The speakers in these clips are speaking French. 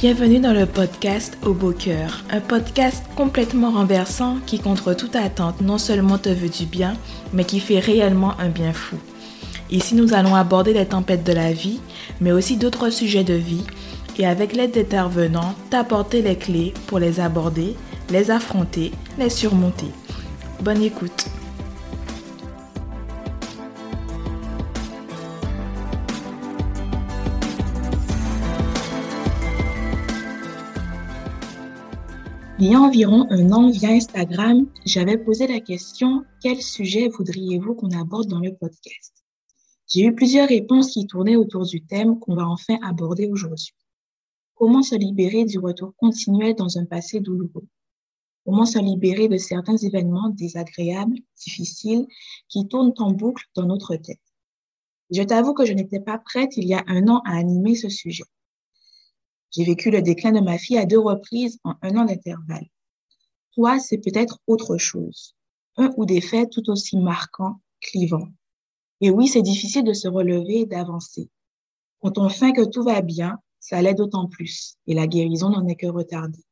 Bienvenue dans le podcast Au Beau Cœur, un podcast complètement renversant qui, contre toute attente, non seulement te veut du bien, mais qui fait réellement un bien fou. Ici, nous allons aborder les tempêtes de la vie, mais aussi d'autres sujets de vie, et avec l'aide d'intervenants, t'apporter les clés pour les aborder, les affronter, les surmonter. Bonne écoute. Il y a environ un an, via Instagram, j'avais posé la question quel sujet voudriez-vous qu'on aborde dans le podcast? J'ai eu plusieurs réponses qui tournaient autour du thème qu'on va enfin aborder aujourd'hui. Comment se libérer du retour continuel dans un passé douloureux? Comment se libérer de certains événements désagréables, difficiles, qui tournent en boucle dans notre tête? Je t'avoue que je n'étais pas prête il y a un an à animer ce sujet. J'ai vécu le déclin de ma fille à deux reprises en un an d'intervalle. Toi, c'est peut-être autre chose. Un ou des faits tout aussi marquants, clivants. Et oui, c'est difficile de se relever et d'avancer. Quand on fait que tout va bien, ça l'est d'autant plus, et la guérison n'en est que retardée.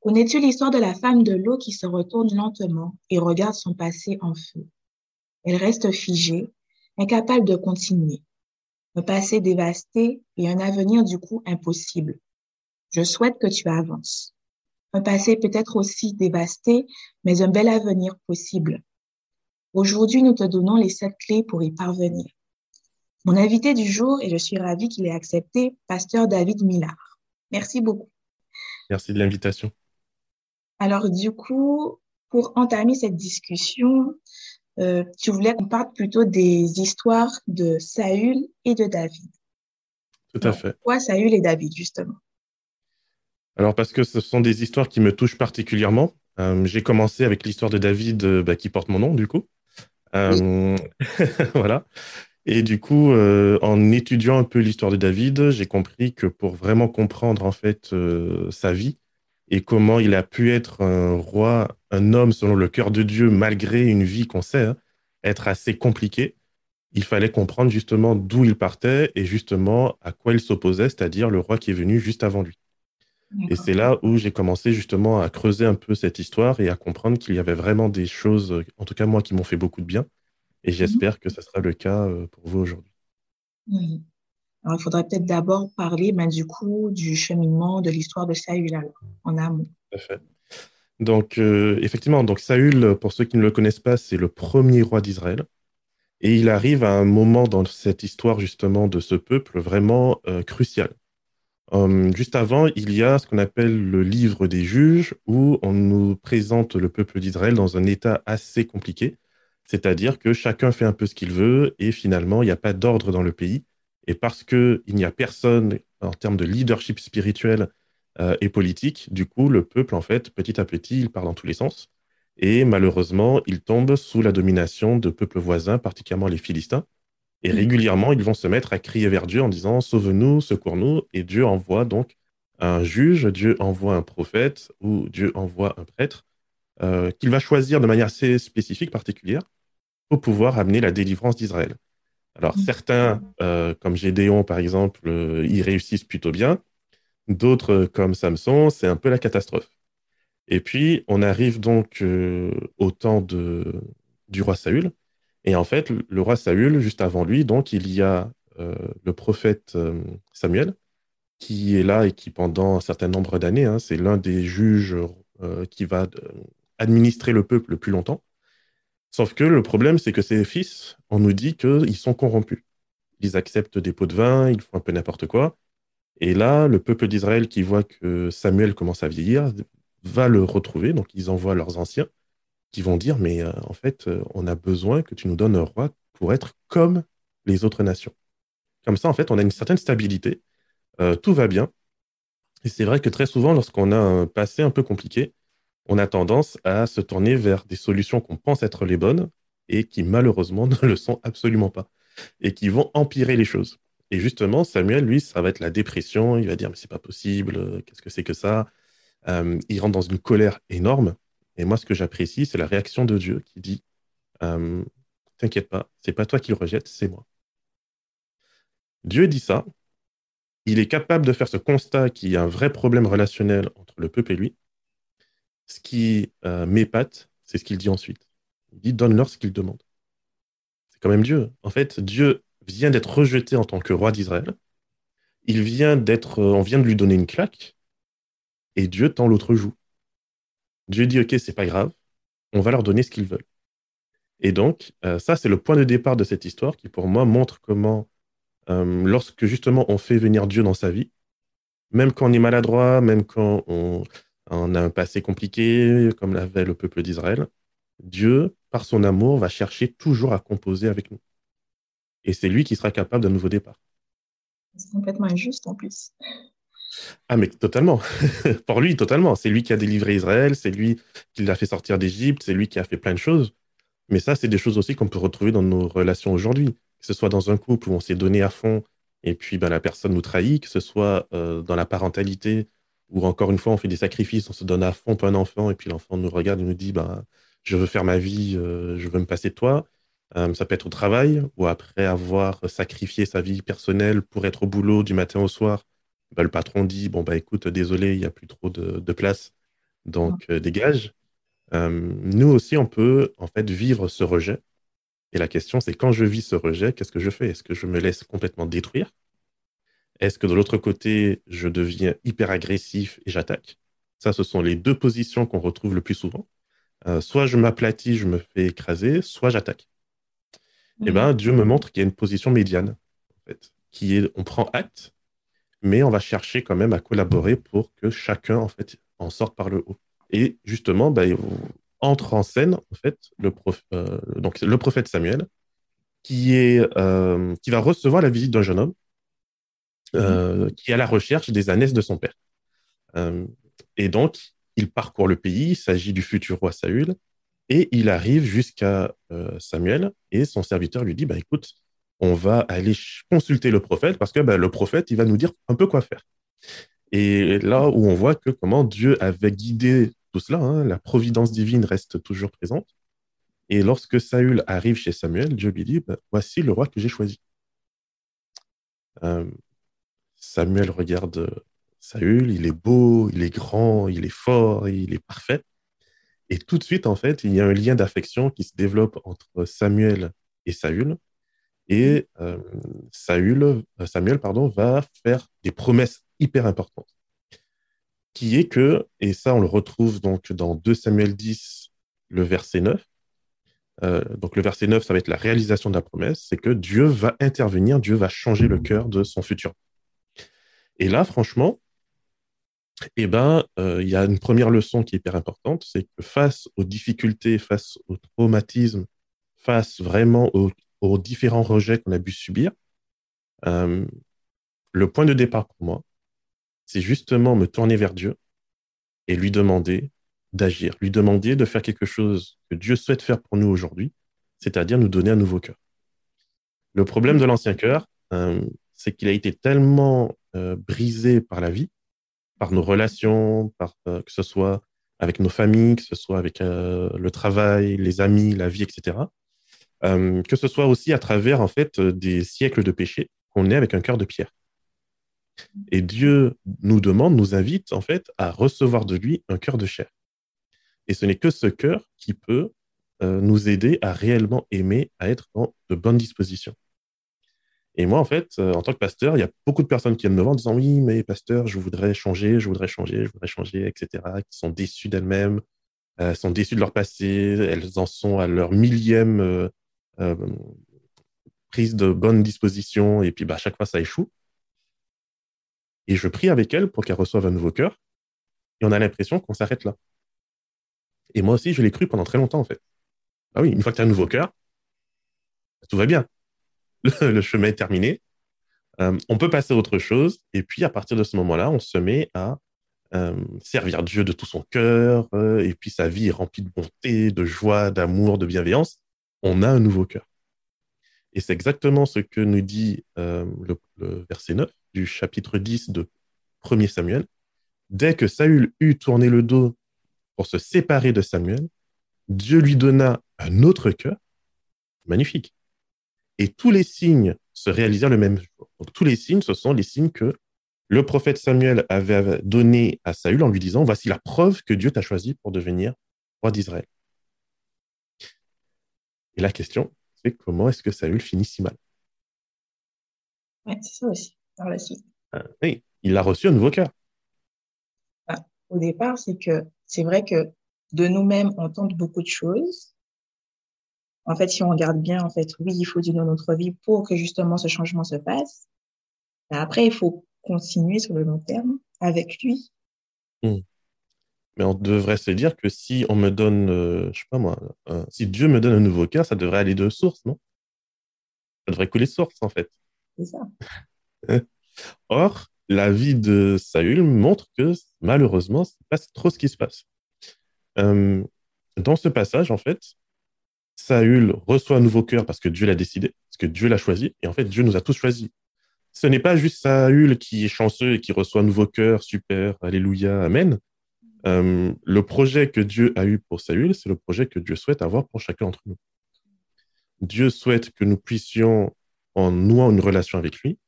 Connais-tu l'histoire de la femme de l'eau qui se retourne lentement et regarde son passé en feu? Elle reste figée, incapable de continuer un passé dévasté et un avenir du coup impossible. Je souhaite que tu avances. Un passé peut-être aussi dévasté, mais un bel avenir possible. Aujourd'hui, nous te donnons les sept clés pour y parvenir. Mon invité du jour, et je suis ravie qu'il ait accepté, pasteur David Millard. Merci beaucoup. Merci de l'invitation. Alors, du coup, pour entamer cette discussion, euh, tu voulais qu'on parle plutôt des histoires de Saül et de David. Tout à fait. Pourquoi Saül et David, justement? Alors, parce que ce sont des histoires qui me touchent particulièrement. Euh, j'ai commencé avec l'histoire de David euh, bah, qui porte mon nom, du coup. voilà. Et du coup, en étudiant un peu l'histoire de David, j'ai compris que pour vraiment comprendre en fait sa vie, et comment il a pu être un roi, un homme selon le cœur de Dieu, malgré une vie qu'on sait hein, être assez compliquée. Il fallait comprendre justement d'où il partait et justement à quoi il s'opposait, c'est-à-dire le roi qui est venu juste avant lui. Et c'est là où j'ai commencé justement à creuser un peu cette histoire et à comprendre qu'il y avait vraiment des choses, en tout cas moi, qui m'ont fait beaucoup de bien. Et mhm. j'espère que ce sera le cas euh, pour vous aujourd'hui. Oui. Il faudrait peut-être d'abord parler ben, du coup cheminement de l'histoire de Saül en amont. Donc, euh, effectivement, donc Saül, pour ceux qui ne le connaissent pas, c'est le premier roi d'Israël. Et il arrive à un moment dans cette histoire justement de ce peuple vraiment euh, crucial. Hum, juste avant, il y a ce qu'on appelle le livre des juges, où on nous présente le peuple d'Israël dans un état assez compliqué, c'est-à-dire que chacun fait un peu ce qu'il veut, et finalement, il n'y a pas d'ordre dans le pays. Et parce qu'il n'y a personne en termes de leadership spirituel euh, et politique, du coup, le peuple, en fait, petit à petit, il part dans tous les sens. Et malheureusement, il tombe sous la domination de peuples voisins, particulièrement les Philistins. Et mm. régulièrement, ils vont se mettre à crier vers Dieu en disant Sauve-nous, secours-nous. Et Dieu envoie donc un juge, Dieu envoie un prophète ou Dieu envoie un prêtre euh, qu'il va choisir de manière assez spécifique, particulière, pour pouvoir amener la délivrance d'Israël. Alors, mm. certains, euh, comme Gédéon, par exemple, euh, y réussissent plutôt bien. D'autres, euh, comme Samson, c'est un peu la catastrophe. Et puis, on arrive donc au temps de, du roi Saül. Et en fait, le roi Saül, juste avant lui, donc, il y a le prophète Samuel, qui est là et qui, pendant un certain nombre d'années, hein, c'est l'un des juges qui va administrer le peuple le plus longtemps. Sauf que le problème, c'est que ces fils, on nous dit qu'ils sont corrompus. Ils acceptent des pots de vin, ils font un peu n'importe quoi. Et là, le peuple d'Israël qui voit que Samuel commence à vieillir va le retrouver. Donc, ils envoient leurs anciens qui vont dire, mais euh, en fait, euh, on a besoin que tu nous donnes un roi pour être comme les autres nations. Comme ça, en fait, on a une certaine stabilité. Euh, tout va bien. Et c'est vrai que très souvent, lorsqu'on a un passé un peu compliqué, on a tendance à se tourner vers des solutions qu'on pense être les bonnes et qui malheureusement ne le sont absolument pas et qui vont empirer les choses. Et justement, Samuel, lui, ça va être la dépression. Il va dire mais c'est pas possible, qu'est-ce que c'est que ça? Euh, Il rentre dans une colère énorme. Et moi, ce que j'apprécie, c'est la réaction de Dieu qui dit euh, T'inquiète pas, c'est pas toi qui le rejette, c'est moi. Dieu dit ça. il est capable de faire ce constat qu'il y a un vrai problème relationnel entre le peuple et lui. Ce qui euh, m'épate, c'est ce qu'il dit ensuite. Il dit donne-leur ce qu'ils demandent. C'est quand même Dieu. En fait, Dieu vient d'être rejeté en tant que roi d'Israël. Il vient d'être, euh, on vient de lui donner une claque, et Dieu tend l'autre joue. Dieu dit ok, c'est pas grave, on va leur donner ce qu'ils veulent. Et donc, euh, ça, c'est le point de départ de cette histoire qui, pour moi, montre comment, lorsque justement on fait venir Dieu dans sa vie, même quand on est maladroit, même quand on, on a un passé compliqué, comme l'avait le peuple d'Israël, Dieu, par son amour, va chercher toujours à composer avec nous. Et c'est lui qui sera capable d'un nouveau départ. C'est complètement injuste en plus. Ah, mais totalement. Pour lui, totalement. C'est lui qui a délivré Israël, c'est lui qui l'a fait sortir d'Égypte, c'est lui qui a fait plein de choses. Mais ça, c'est des choses aussi qu'on peut retrouver dans nos relations aujourd'hui. Que ce soit dans un couple où on s'est donné à fond et puis ben, la personne nous trahit, que ce soit euh, dans la parentalité où encore une fois on fait des sacrifices, on se donne à fond pour un enfant et puis l'enfant nous regarde et nous dit ben, je veux faire ma vie, euh, je veux me passer de toi. Euh, ça peut être au travail ou après avoir sacrifié sa vie personnelle pour être au boulot du matin au soir. Ben, le patron dit bon bah écoute désolé il n'y a plus trop de, place donc dégage. nous aussi on peut en fait vivre ce rejet et la question, c'est quand je vis ce rejet, qu'est-ce que je fais? Est-ce que je me laisse complètement détruire? Est-ce que de l'autre côté, je deviens hyper agressif et j'attaque? Ça, ce sont les deux positions qu'on retrouve le plus souvent. Euh, soit je m'aplatis, je me fais écraser, soit j'attaque. Eh bien, Dieu me montre qu'il y a une position médiane, en fait, qui est, on prend acte, mais on va chercher quand même à collaborer pour que chacun, en fait, en sorte par le haut. Et justement, ben, entre en scène, en fait, le, euh, donc, le prophète Samuel, qui, est, euh, qui va recevoir la visite d'un jeune homme euh, qui est à la recherche des ânesses de son père. et donc, il parcourt le pays, il s'agit du futur roi Saül, et il arrive jusqu'à Samuel, et son serviteur lui dit, bah, écoute, on va aller consulter le prophète, parce que bah, le prophète, il va nous dire un peu quoi faire. Et là où on voit que comment Dieu avait guidé tout cela, hein, la providence divine reste toujours présente. Et lorsque Saül arrive chez Samuel, Dieu lui dit bah, Voici le roi que j'ai choisi. Euh, Samuel regarde Saül, il est beau, il est grand, il est fort, il est parfait. Et tout de suite, en fait, il y a un lien d'affection qui se développe entre Samuel et Saül. Et euh, Saül, euh, Samuel pardon, va faire des promesses hyper importantes qui est que, et ça on le retrouve donc dans 2 Samuel 10, le verset 9, euh, donc le verset 9, ça va être la réalisation de la promesse, c'est que Dieu va intervenir, Dieu va changer le cœur de son futur. Et là, franchement, eh ben, euh, il y a une première leçon qui est hyper importante, c'est que face aux difficultés, face aux traumatismes, face vraiment aux, différents rejets qu'on a pu subir, euh, le point de départ pour moi, c'est justement me tourner vers Dieu et lui demander d'agir, lui demander de faire quelque chose que Dieu souhaite faire pour nous aujourd'hui, c'est-à-dire nous donner un nouveau cœur. Le problème de l'ancien cœur, euh, c'est qu'il a été tellement euh, brisé par la vie, par nos relations, euh, que ce soit avec nos familles, que ce soit avec le travail, les amis, la vie, etc., que ce soit aussi à travers en fait des siècles de péché, qu'on est avec un cœur de pierre. Et Dieu nous demande, nous invite en fait à recevoir de lui un cœur de chair. Et ce n'est que ce cœur qui peut euh, nous aider à réellement aimer, à être dans de bonnes dispositions. Et moi, en fait, euh, en tant que pasteur, il y a beaucoup de personnes qui viennent me voir en disant Oui, mais pasteur, je voudrais changer, je voudrais changer, je voudrais changer, etc., qui sont déçues d'elles-mêmes, euh, sont déçues de leur passé, elles en sont à leur millième prise de bonnes dispositions, et puis bah, à chaque fois, ça échoue. Et je prie avec elle pour qu'elle reçoive un nouveau cœur. Et on a l'impression qu'on s'arrête là. Et moi aussi, je l'ai cru pendant très longtemps, en fait. Ah oui, une fois que tu as un nouveau cœur, tout va bien. Le, chemin est terminé. Euh, on peut passer à autre chose. Et puis, à partir de ce moment-là, on se met à euh, servir Dieu de tout son cœur. Euh, et puis, sa vie est remplie de bonté, de joie, d'amour, de bienveillance. On a un nouveau cœur. Et c'est exactement ce que nous dit le, le verset 9 du chapitre 10 de 1 Samuel, dès que Saül eut tourné le dos pour se séparer de Samuel, Dieu lui donna un autre cœur, magnifique. Et tous les signes se réalisèrent le même jour. Donc tous les signes, ce sont les signes que le prophète Samuel avait donné à Saül en lui disant, voici la preuve que Dieu t'a choisi pour devenir roi d'Israël. Et la question, c'est comment est-ce que Saül finit si mal? Oui, c'est ça aussi, par la suite. Ah, oui, il a reçu un nouveau cœur. Ah, au départ, c'est que c'est vrai que de nous-mêmes, on tente beaucoup de choses. En fait, si on regarde bien, en fait, oui, il faut dans notre vie pour que justement ce changement se passe. Mais après, il faut continuer sur le long terme avec lui. Hmm. Mais on devrait se dire que si on me donne, euh, je sais pas moi, si Dieu me donne un nouveau cœur, ça devrait aller de source, non? Ça devrait couler de source, en fait. C'est ça. Or, la vie de Saül montre que malheureusement, c'est pas trop ce qui se passe. Euh, dans ce passage, en fait, Saül reçoit un nouveau cœur parce que Dieu l'a décidé, parce que Dieu l'a choisi, et en fait, Dieu nous a tous choisis. Ce n'est pas juste Saül qui est chanceux et qui reçoit un nouveau cœur, super, alléluia, amen. Euh, le projet que Dieu a eu pour Saül, c'est le projet que Dieu souhaite avoir pour chacun d'entre nous. Dieu souhaite que nous puissions, en nouant une relation avec lui,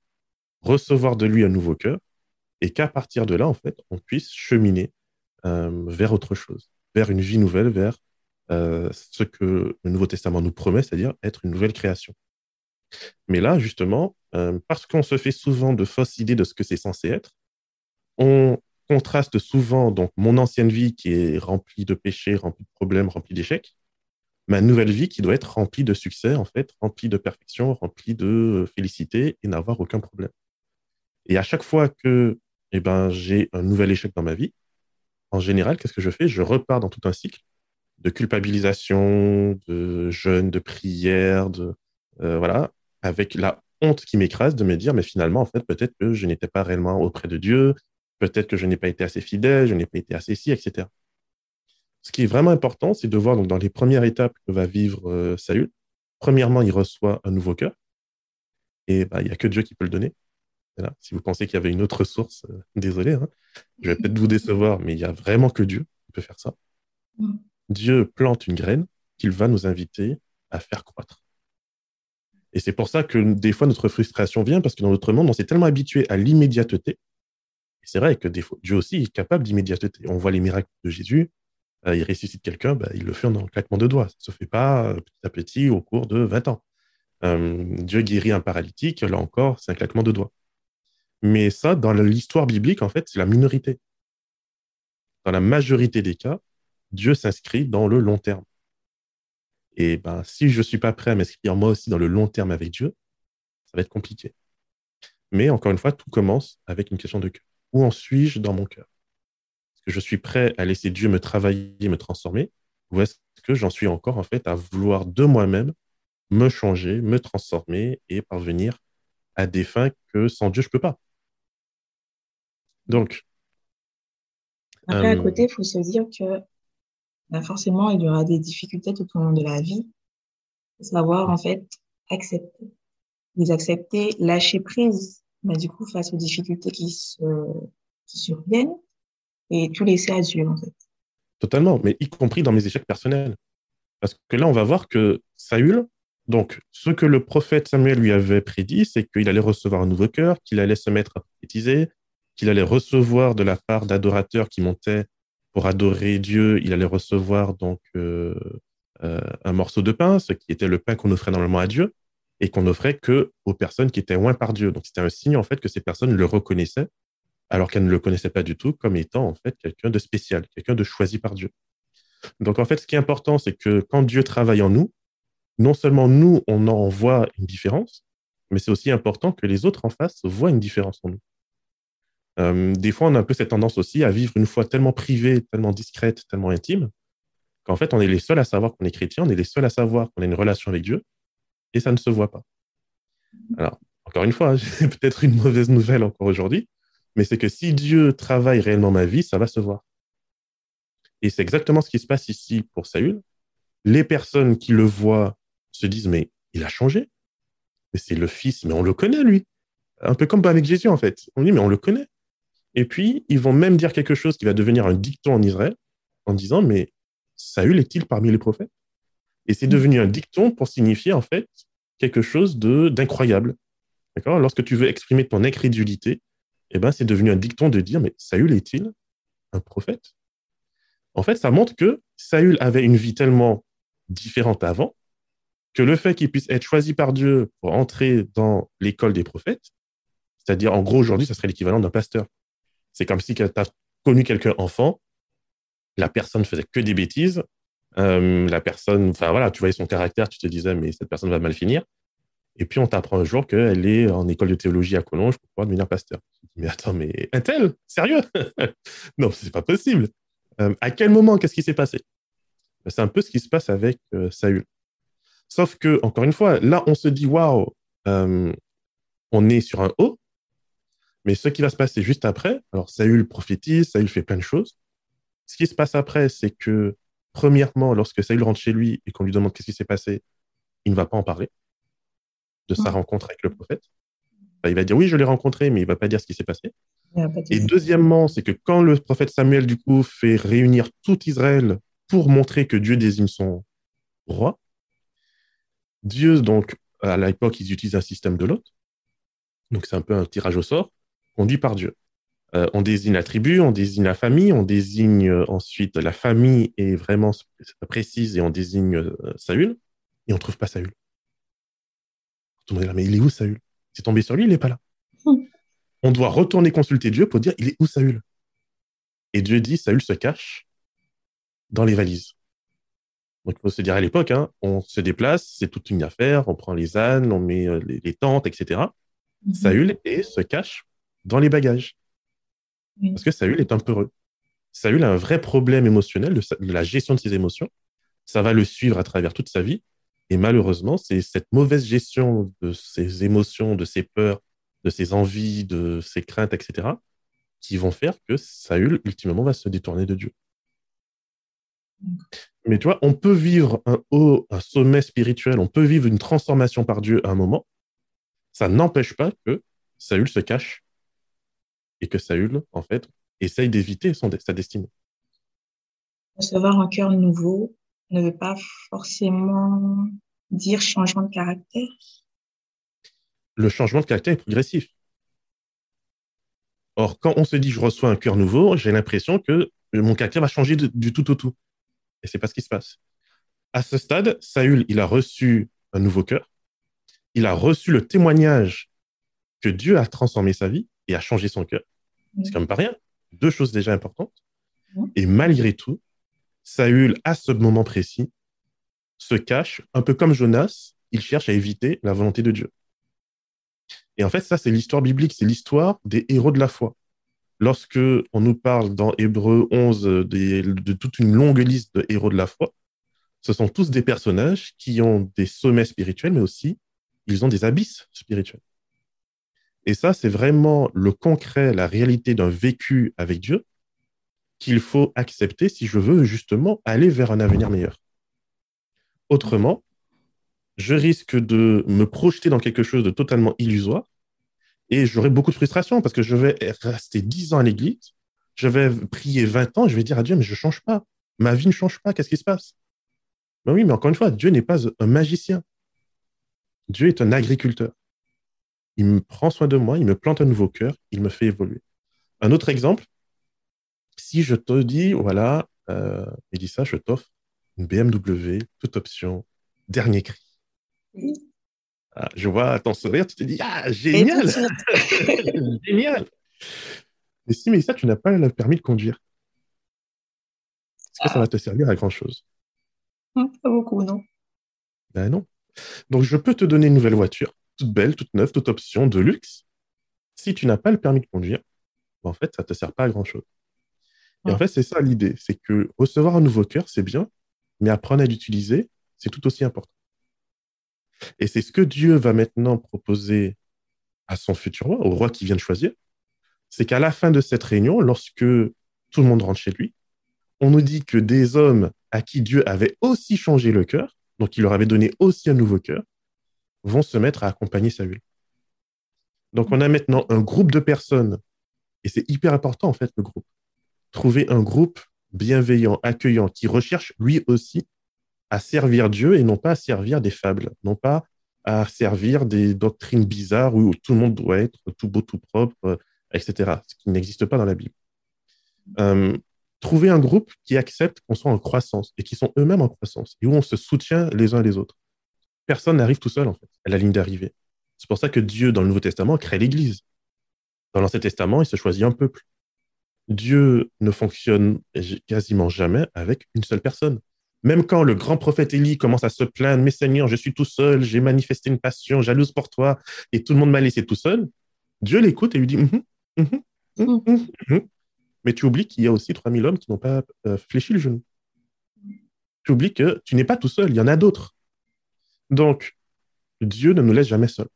recevoir de lui un nouveau cœur, et qu'à partir de là, en fait, on puisse cheminer euh, vers autre chose, vers une vie nouvelle, vers euh, ce que le Nouveau Testament nous promet, c'est-à-dire être une nouvelle création. Mais là, justement, parce qu'on se fait souvent de fausses idées de ce que c'est censé être, on contraste souvent donc mon ancienne vie qui est remplie de péchés, remplie de problèmes, remplie d'échecs, ma nouvelle vie qui doit être remplie de succès, en fait, remplie de perfection, remplie de félicité et n'avoir aucun problème. Et à chaque fois que eh ben, j'ai un nouvel échec dans ma vie, en général, qu'est-ce que je fais? Je repars dans tout un cycle de culpabilisation, de jeûne, de prière, de euh, voilà, avec la honte qui m'écrase de me dire, mais finalement, en fait, peut-être que je n'étais pas réellement auprès de Dieu, peut-être que je n'ai pas été assez fidèle, je n'ai pas été assez si, etc. Ce qui est vraiment important, c'est de voir donc, dans les premières étapes que va vivre euh, Saül. Premièrement, il reçoit un nouveau cœur. Et bah, il n'y a que Dieu qui peut le donner. Si vous pensez qu'il y avait une autre source, euh, désolé, hein. je vais peut-être vous décevoir, mais il n'y a vraiment que Dieu qui peut faire ça. Mm. Dieu plante une graine qu'il va nous inviter à faire croître. Et c'est pour ça que des fois notre frustration vient, parce que dans notre monde, on s'est tellement habitué à l'immédiateté c'est vrai que des fois, Dieu aussi est capable d'immédiateté. On voit les miracles de Jésus, euh, il ressuscite quelqu'un, bah, il le fait en un claquement de doigts. Ça ne se fait pas euh, petit à petit au cours de 20 ans. Euh, Dieu guérit un paralytique, là encore, c'est un claquement de doigts. Mais ça, dans l'histoire biblique, en fait, c'est la minorité. Dans la majorité des cas, Dieu s'inscrit dans le long terme. Et ben, si je ne suis pas prêt à m'inscrire moi aussi dans le long terme avec Dieu, ça va être compliqué. Mais encore une fois, tout commence avec une question de cœur. Où en suis-je dans mon cœur? Est-ce que je suis prêt à laisser Dieu me travailler, me transformer? Ou est-ce que j'en suis encore en fait à vouloir de moi-même me changer, me transformer et parvenir à des fins que sans Dieu, je ne peux pas? Donc. Après, à euh, côté, il faut se dire que ben, forcément, il y aura des difficultés tout au long de la vie. Savoir, en fait, accepter. Les accepter, lâcher prise mais du coup, face aux difficultés qui, se, qui surviennent, et tout laisser à Dieu, en fait. Totalement, mais y compris dans mes échecs personnels. Parce que là, on va voir que Saül, donc, ce que le prophète Samuel lui avait prédit, c'est qu'il allait recevoir un nouveau cœur, qu'il allait se mettre à prophétiser, qu'il allait recevoir de la part d'adorateurs qui montaient pour adorer Dieu, il allait recevoir donc euh, euh, un morceau de pain, ce qui était le pain qu'on offrait normalement à Dieu et qu'on n'offrait que aux personnes qui étaient loin par Dieu. Donc c'était un signe en fait que ces personnes le reconnaissaient alors qu'elles ne le connaissaient pas du tout comme étant en fait quelqu'un de spécial, quelqu'un de choisi par Dieu. Donc en fait, ce qui est important, c'est que quand Dieu travaille en nous, non seulement nous, on en voit une différence, mais c'est aussi important que les autres en face voient une différence en nous. Euh, des fois, on a un peu cette tendance aussi à vivre une foi tellement privée, tellement discrète, tellement intime, qu'en fait, on est les seuls à savoir qu'on est chrétien, on est les seuls à savoir qu'on a une relation avec Dieu, et ça ne se voit pas. Alors, encore une fois, j'ai peut-être une mauvaise nouvelle encore aujourd'hui, mais c'est que si Dieu travaille réellement ma vie, ça va se voir. Et c'est exactement ce qui se passe ici pour Saül. Les personnes qui le voient se disent, mais il a changé. Mais c'est le fils, mais on le connaît, lui. Un peu comme avec Jésus, en fait. On dit, mais on le connaît. Et puis, ils vont même dire quelque chose qui va devenir un dicton en Israël, en disant, mais Saül est-il parmi les prophètes? Et c'est devenu un dicton pour signifier en fait quelque chose d'incroyable. D'accord? Lorsque tu veux exprimer ton incrédulité, eh ben, c'est devenu un dicton de dire, mais Saül est-il un prophète? En fait, ça montre que Saül avait une vie tellement différente avant que le fait qu'il puisse être choisi par Dieu pour entrer dans l'école des prophètes, c'est-à-dire, en gros, aujourd'hui, ça serait l'équivalent d'un pasteur. C'est comme si tu as connu quelqu'un enfant, la personne faisait que des bêtises, euh, la personne, enfin voilà, tu voyais son caractère, tu te disais, mais cette personne va mal finir. Et puis, on t'apprend un jour qu'elle est en école de théologie à Collonges pour pouvoir devenir pasteur. Mais attends, mais un tel Sérieux? Non, c'est pas possible. Euh, à quel moment Qu'est-ce qui s'est passé? C'est un peu ce qui se passe avec euh, Saül. Sauf que, encore une fois, là, on se dit, waouh, on est sur un haut, mais ce qui va se passer juste après, alors Saül prophétise, Saül fait plein de choses. Ce qui se passe après, c'est que, premièrement, lorsque Saül rentre chez lui et qu'on lui demande qu'est-ce qui s'est passé, il ne va pas en parler de sa rencontre avec le prophète. il va dire oui, je l'ai rencontré, mais il ne va pas dire ce qui s'est passé. Et deuxièmement, c'est que quand le prophète Samuel, du coup, fait réunir tout Israël pour montrer que Dieu désigne son roi, Dieu, donc, à l'époque, ils utilisent un système de lot. Donc, c'est un peu un tirage au sort conduit par Dieu. Euh, on désigne la tribu, on désigne la famille, on désigne euh, ensuite la famille est vraiment précise et on désigne euh, Saül et on ne trouve pas Saül. Tout le monde est là, mais il est où Saül? C'est tombé sur lui, il n'est pas là. Hmm. On doit retourner consulter Dieu pour dire, il est où Saül? Et Dieu dit, Saül se cache dans les valises. Donc, il faut se dire à l'époque, hein, on se déplace, c'est toute une affaire, on prend les ânes, on met les, tentes, etc. Hmm. Saül et se cache dans les bagages. Parce que Saül est un peu heureux. Saül a un vrai problème émotionnel de, la gestion de ses émotions. Ça va le suivre à travers toute sa vie. Et malheureusement, c'est cette mauvaise gestion de ses émotions, de ses peurs, de ses envies, de ses craintes, etc., qui vont faire que Saül, ultimement, va se détourner de Dieu. Mais tu vois, on peut vivre un haut, un sommet spirituel, on peut vivre une transformation par Dieu à un moment. Ça n'empêche pas que Saül se cache et que Saül, en fait, essaye d'éviter sa destinée. Recevoir un cœur nouveau ne veut pas forcément dire changement de caractère. Le changement de caractère est progressif. Or, quand on se dit je reçois un cœur nouveau, j'ai l'impression que mon caractère va changer du tout au tout. Et c'est pas ce qui se passe. À ce stade, Saül, il a reçu un nouveau cœur. Il a reçu le témoignage que Dieu a transformé sa vie et a changé son cœur. C'est quand même pas rien. Deux choses déjà importantes. Et malgré tout, Saül, à ce moment précis, se cache, un peu comme Jonas, il cherche à éviter la volonté de Dieu. Et en fait, ça, c'est l'histoire biblique, c'est l'histoire des héros de la foi. Lorsque on nous parle dans Hébreu 11 de toute une longue liste de héros de la foi, ce sont tous des personnages qui ont des sommets spirituels, mais aussi ils ont des abysses spirituels. Et ça, c'est vraiment le concret, la réalité d'un vécu avec Dieu qu'il faut accepter si je veux justement aller vers un avenir meilleur. Autrement, je risque de me projeter dans quelque chose de totalement illusoire et j'aurai beaucoup de frustration parce que je vais rester dix ans à l'église, je vais prier 20 ans, je vais dire à Dieu, mais je ne change pas. Ma vie ne change pas, qu'est-ce qui se passe? Ben Oui, mais encore une fois, Dieu n'est pas un magicien. Dieu est un agriculteur il me prend soin de moi, il me plante un nouveau cœur, il me fait évoluer. Un autre exemple, si je te dis, voilà, euh, ça, je t'offre une BMW, toute option, dernier cri. Ah, je vois ton sourire, tu te dis, ah, génial Génial Mais si, mais ça, tu n'as pas le permis de conduire. Est-ce que ça va te servir à grand-chose? Pas beaucoup, non. Ben non. Donc, je peux te donner une nouvelle voiture toute belle, toute neuve, toute option de luxe. Si tu n'as pas le permis de conduire, ben, en fait, ça ne te sert pas à grand-chose. Et en fait, c'est ça l'idée, c'est que recevoir un nouveau cœur, c'est bien, mais apprendre à l'utiliser, c'est tout aussi important. Et c'est ce que Dieu va maintenant proposer à son futur roi, au roi qui vient de choisir, c'est qu'à la fin de cette réunion, lorsque tout le monde rentre chez lui, on nous dit que des hommes à qui Dieu avait aussi changé le cœur, donc il leur avait donné aussi un nouveau cœur, vont se mettre à accompagner Saül. Donc, on a maintenant un groupe de personnes, et c'est hyper important en fait, le groupe. Trouver un groupe bienveillant, accueillant, qui recherche lui aussi à servir Dieu et non pas à servir des fables, non pas à servir des doctrines bizarres où tout le monde doit être tout beau, tout propre, etc. Ce qui n'existe pas dans la Bible. Euh, trouver un groupe qui accepte qu'on soit en croissance et qui sont eux-mêmes en croissance et où on se soutient les uns les autres. Personne n'arrive tout seul, en fait, à la ligne d'arrivée. C'est pour ça que Dieu, dans le Nouveau Testament, crée l'Église. Dans l'Ancien Testament, il se choisit un peuple. Dieu ne fonctionne quasiment jamais avec une seule personne. Même quand le grand prophète Élie commence à se plaindre, mais Seigneur, je suis tout seul, j'ai manifesté une passion jalouse pour toi, et tout le monde m'a laissé tout seul, Dieu l'écoute et lui dit, mm-hmm, mm-hmm, mm-hmm, mais tu oublies qu'il y a aussi 3000 hommes qui n'ont pas euh, fléchi le genou. Tu oublies que tu n'es pas tout seul, il y en a d'autres. Donc, Dieu ne nous laisse jamais seuls.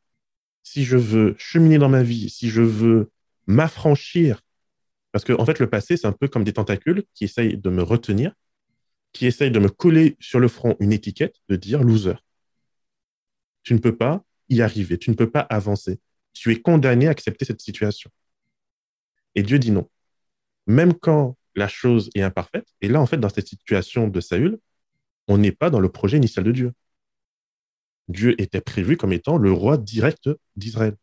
Si je veux cheminer dans ma vie, si je veux m'affranchir, parce qu'en en fait, le passé, c'est un peu comme des tentacules qui essayent de me retenir, qui essayent de me coller sur le front une étiquette de dire loser. Tu ne peux pas y arriver, tu ne peux pas avancer. Tu es condamné à accepter cette situation. Et Dieu dit non même quand la chose est imparfaite. Et là, en fait, dans cette situation de Saül, on n'est pas dans le projet initial de Dieu. Dieu était prévu comme étant le roi direct d'Israël.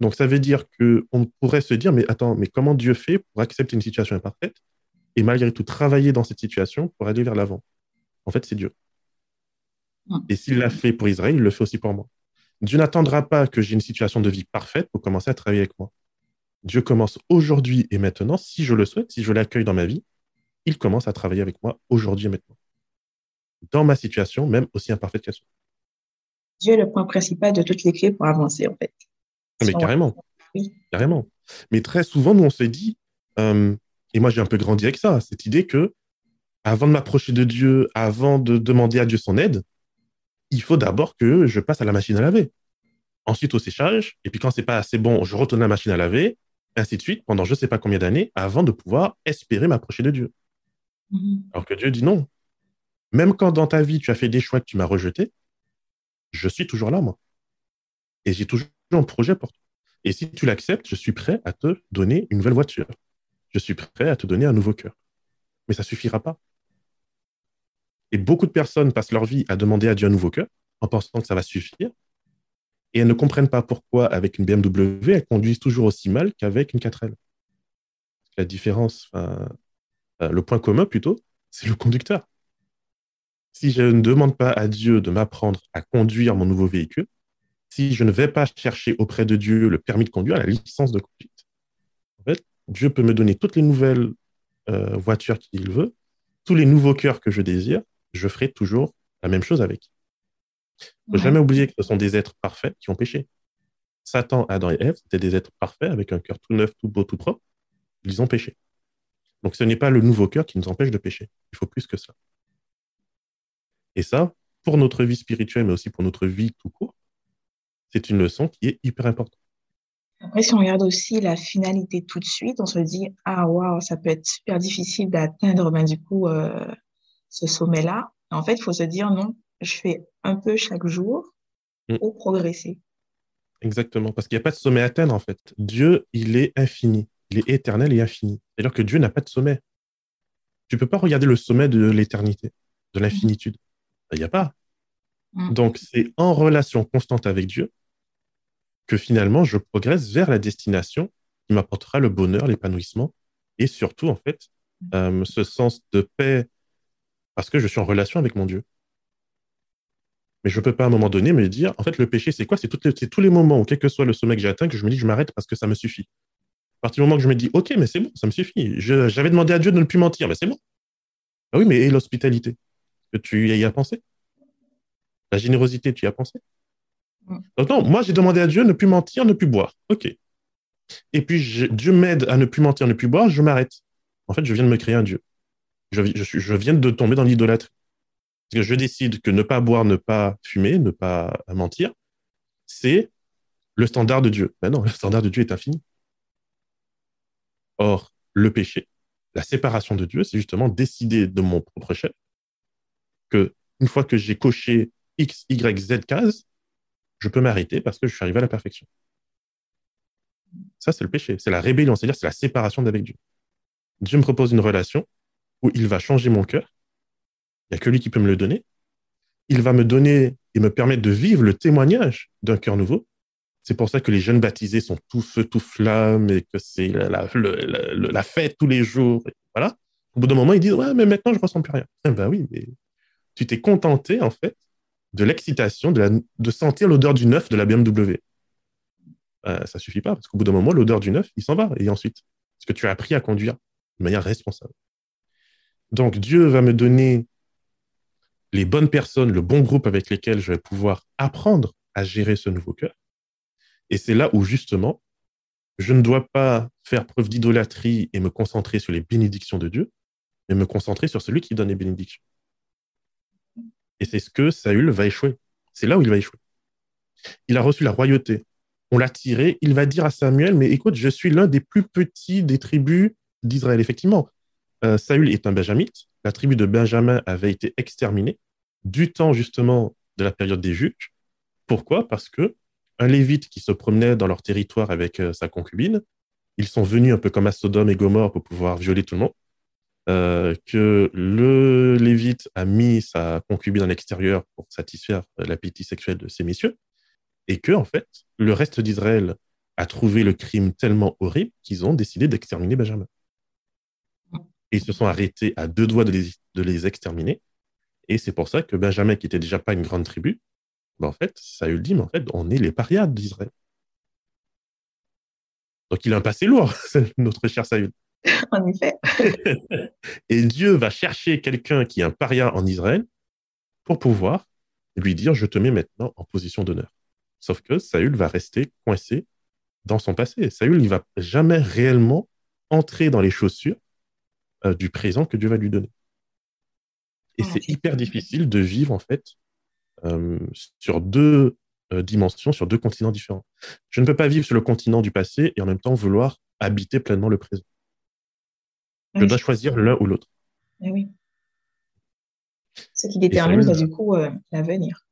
Donc, ça veut dire qu'on pourrait se dire, mais attends, mais comment Dieu fait pour accepter une situation imparfaite et malgré tout travailler dans cette situation pour aller vers l'avant? En fait, c'est Dieu. Et s'il l'a fait pour Israël, il le fait aussi pour moi. Dieu n'attendra pas que j'ai une situation de vie parfaite pour commencer à travailler avec moi. Dieu commence aujourd'hui et maintenant, si je le souhaite, si je l'accueille dans ma vie, il commence à travailler avec moi aujourd'hui et maintenant. Dans ma situation, même aussi imparfaite qu'elle soit. Dieu est le point principal de toutes les clés pour avancer, en fait. Mais carrément. Carrément. Mais très souvent, nous, on se dit, euh, et moi j'ai un peu grandi avec ça, cette idée que avant de m'approcher de Dieu, avant de demander à Dieu son aide, il faut d'abord que je passe à la machine à laver. Ensuite au séchage, et puis quand c'est pas assez bon, je retourne à la machine à laver, ainsi de suite, pendant je ne sais pas combien d'années, avant de pouvoir espérer m'approcher de Dieu. Mhm. Alors que Dieu dit non. Même quand dans ta vie, tu as fait des choix que tu m'as rejetés, je suis toujours là, moi. Et j'ai toujours un projet pour toi. Et si tu l'acceptes, je suis prêt à te donner une nouvelle voiture. Je suis prêt à te donner un nouveau cœur. Mais ça ne suffira pas. Et beaucoup de personnes passent leur vie à demander à Dieu un nouveau cœur en pensant que ça va suffire et elles ne comprennent pas pourquoi, avec une BMW, elles conduisent toujours aussi mal qu'avec une 4L. La différence, euh, le point commun plutôt, c'est le conducteur. Si je ne demande pas à Dieu de m'apprendre à conduire mon nouveau véhicule, si je ne vais pas chercher auprès de Dieu le permis de conduire, la licence de conduite, en fait, Dieu peut me donner toutes les nouvelles euh, voitures qu'il veut, tous les nouveaux cœurs que je désire, je ferai toujours la même chose avec. Il ne faut jamais oublier que ce sont des êtres parfaits qui ont péché. Satan, Adam et Ève, c'était des êtres parfaits avec un cœur tout neuf, tout beau, tout propre. Ils ont péché. Donc ce n'est pas le nouveau cœur qui nous empêche de pécher. Il faut plus que ça. Et ça, pour notre vie spirituelle, mais aussi pour notre vie tout court, c'est une leçon qui est hyper importante. Après, si on regarde aussi la finalité tout de suite, on se dit, ah waouh, ça peut être super difficile d'atteindre ben, du coup euh, ce sommet-là. En fait, il faut se dire, non, je fais un peu chaque jour mm. pour progresser. Exactement, parce qu'il n'y a pas de sommet à atteindre en fait. Dieu, il est infini, il est éternel et infini. C'est-à-dire que Dieu n'a pas de sommet. Tu ne peux pas regarder le sommet de l'éternité, de l'infinitude. Il n'y a pas. Mm. Donc, c'est en relation constante avec Dieu que finalement, je progresse vers la destination qui m'apportera le bonheur, l'épanouissement et surtout, en fait, mm. euh, ce sens de paix parce que je suis en relation avec mon Dieu. Mais je ne peux pas à un moment donné me dire, en fait, le péché, c'est quoi? C'est tous les moments où, quel que soit le sommet que j'ai atteint, que je me dis que je m'arrête parce que ça me suffit. À partir du moment que je me dis, OK, mais c'est bon, ça me suffit. J'avais demandé à Dieu de ne plus mentir, mais c'est bon. Ah oui, mais et l'hospitalité? Que tu y as pensé? La générosité, tu y as pensé? Donc non, moi, j'ai demandé à Dieu ne plus mentir, ne plus boire. OK. Et puis, Dieu m'aide à ne plus mentir, ne plus boire, je m'arrête. En fait, je viens de me créer un Dieu. Je, je viens de tomber dans l'idolâtrie. Parce que je décide que ne pas boire, ne pas fumer, ne pas mentir, c'est le standard de Dieu. Ben non, le standard de Dieu est infini. Or, le péché, la séparation de Dieu, c'est justement décider de mon propre chef que une fois que j'ai coché X, Y, Z cases, je peux m'arrêter parce que je suis arrivé à la perfection. Ça, c'est le péché. C'est la rébellion, c'est-à-dire c'est la séparation d'avec Dieu. Dieu me propose une relation où il va changer mon cœur il n'y a que lui qui peut me le donner. Il va me donner et me permettre de vivre le témoignage d'un cœur nouveau. C'est pour ça que les jeunes baptisés sont tout feu, tout flamme et que c'est la, fête tous les jours. voilà. Au bout d'un moment, ils disent Ouais, mais maintenant, je ne ressens plus rien. ben oui, mais tu t'es contenté, en fait, de l'excitation, de, sentir l'odeur du neuf de la BMW. Ça ça suffit pas, parce qu'au bout d'un moment, l'odeur du neuf, il s'en va. Et ensuite, est-ce que tu as appris à conduire de manière responsable. Donc, Dieu va me donner les bonnes personnes, le bon groupe avec lesquels je vais pouvoir apprendre à gérer ce nouveau cœur. Et c'est là où, justement, je ne dois pas faire preuve d'idolâtrie et me concentrer sur les bénédictions de Dieu, mais me concentrer sur celui qui donne les bénédictions. Et c'est ce que Saül va échouer. C'est là où il va échouer. Il a reçu la royauté. On l'a tiré. Il va dire à Samuel, mais écoute, je suis l'un des plus petits des tribus d'Israël. Effectivement, euh, Saül est un benjamite. La tribu de Benjamin avait été exterminée du temps justement de la période des Juques. Pourquoi? Parce que un lévite qui se promenait dans leur territoire avec euh, sa concubine, ils sont venus un peu comme à Sodome et Gomorre pour pouvoir violer tout le monde. Euh, que le lévite a mis sa concubine à l'extérieur pour satisfaire l'appétit sexuel de ces messieurs, et que en fait le reste d'Israël a trouvé le crime tellement horrible qu'ils ont décidé d'exterminer Benjamin. Ils se sont arrêtés à deux doigts de les, exterminer. Et c'est pour ça que Benjamin, qui était déjà pas une grande tribu, ben en fait, Saül dit, mais en fait, on est les parias d'Israël. Donc il a un passé lourd, notre cher Saül. en effet. et Dieu va chercher quelqu'un qui est un paria en Israël pour pouvoir lui dire je te mets maintenant en position d'honneur. Sauf que Saül va rester coincé dans son passé. Saül, il va jamais réellement entrer dans les chaussures euh, du présent que Dieu va lui donner. Et c'est hyper difficile de vivre en fait euh, sur deux euh, dimensions, sur deux continents différents. Je ne peux pas vivre sur le continent du passé et en même temps vouloir habiter pleinement le présent. Je dois choisir l'un ou l'autre. Eh oui. Ce qui détermine bah, du coup euh, l'avenir.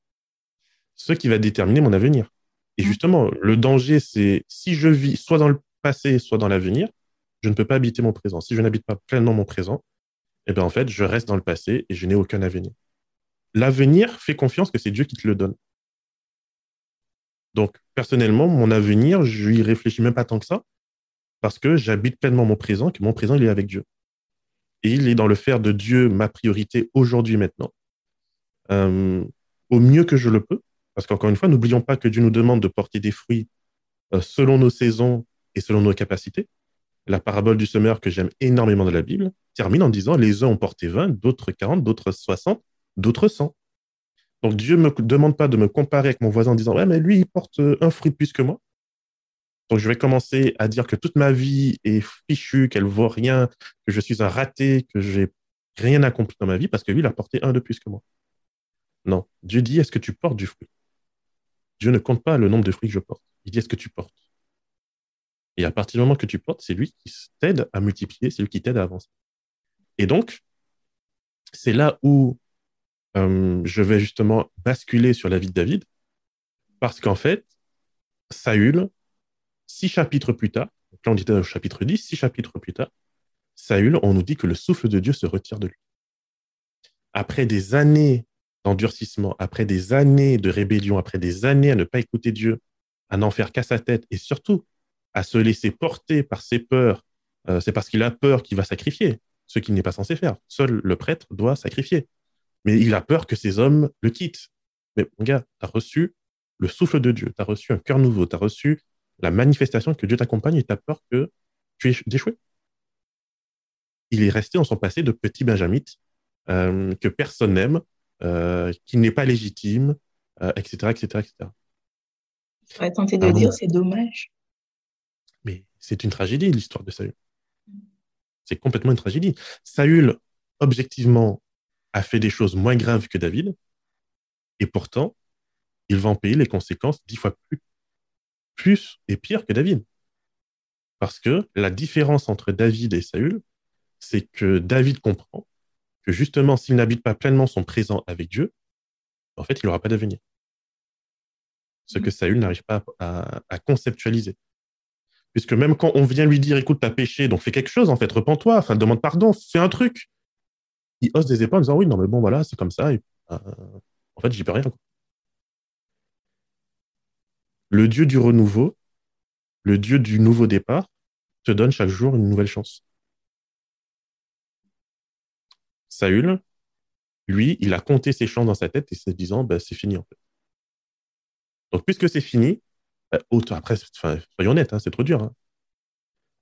Ce qui va déterminer mon avenir. Et mmh. justement, le danger, c'est si je vis soit dans le passé, soit dans l'avenir, je ne peux pas habiter mon présent. Si je n'habite pas pleinement mon présent, eh bien, en fait, je reste dans le passé et je n'ai aucun avenir. L'avenir fait confiance que c'est Dieu qui te le donne. Donc, personnellement, mon avenir, je n'y réfléchis même pas tant que ça, parce que j'habite pleinement mon présent, que mon présent, il est avec Dieu. Et il est dans le faire de Dieu ma priorité aujourd'hui, maintenant, euh, au mieux que je le peux. Parce qu'encore une fois, n'oublions pas que Dieu nous demande de porter des fruits euh, selon nos saisons et selon nos capacités. La parabole du semeur que j'aime énormément de la Bible termine en disant les uns ont porté 20, d'autres 40, d'autres 60, d'autres 100. Donc Dieu ne me demande pas de me comparer avec mon voisin en disant ouais mais lui il porte un fruit plus que moi. Donc, je vais commencer à dire que toute ma vie est fichue, qu'elle vaut rien, que je suis un raté, que j'ai rien accompli dans ma vie parce que lui, il a porté un de plus que moi. Non. Dieu dit, est-ce que tu portes du fruit? Dieu ne compte pas le nombre de fruits que je porte. Il dit, est-ce que tu portes? Et à partir du moment que tu portes, c'est lui qui t'aide à multiplier, c'est lui qui t'aide à avancer. Et donc, c'est là où euh, je vais justement basculer sur la vie de David, parce qu'en fait, Saül six chapitres plus tard, là on était au chapitre 10, six chapitres plus tard, Saül, on nous dit que le souffle de Dieu se retire de lui. Après des années d'endurcissement, après des années de rébellion, après des années à ne pas écouter Dieu, à n'en faire qu'à sa tête et surtout à se laisser porter par ses peurs, euh, c'est parce qu'il a peur qu'il va sacrifier, ce qu'il n'est pas censé faire. Seul le prêtre doit sacrifier. Mais il a peur que ces hommes le quittent. Mais mon gars, tu as reçu le souffle de Dieu, tu as reçu un cœur nouveau, tu as reçu la manifestation que Dieu t'accompagne et tu as peur que tu aies échoué. Il est resté dans son passé de petit benjamite euh, que personne n'aime, euh, qui n'est pas légitime, etc., etc., etc. Je tenté de dire c'est dommage. Mais c'est une tragédie, l'histoire de Saül. C'est complètement une tragédie. Saül, objectivement, a fait des choses moins graves que David, et pourtant, il va en payer les conséquences dix fois plus plus et pire que David. Parce que la différence entre David et Saül, c'est que David comprend que justement, s'il n'habite pas pleinement son présent avec Dieu, en fait, il n'aura pas d'avenir. Ce que Saül n'arrive pas à, conceptualiser. Puisque même quand on vient lui dire, écoute, tu as péché, donc fais quelque chose, en fait, repens-toi, enfin, demande pardon, fais un truc. Il hausse des épaules en disant, oui, non, mais bon, voilà, c'est comme ça. Et, euh, en fait, j'y peux rien. Le Dieu du renouveau, le Dieu du nouveau départ, te donne chaque jour une nouvelle chance. Saül, lui, il a compté ses chances dans sa tête et se disant, bah, c'est fini en fait. Donc, puisque c'est fini, bah, après, soyons honnêtes, hein, c'est trop dur. Hein.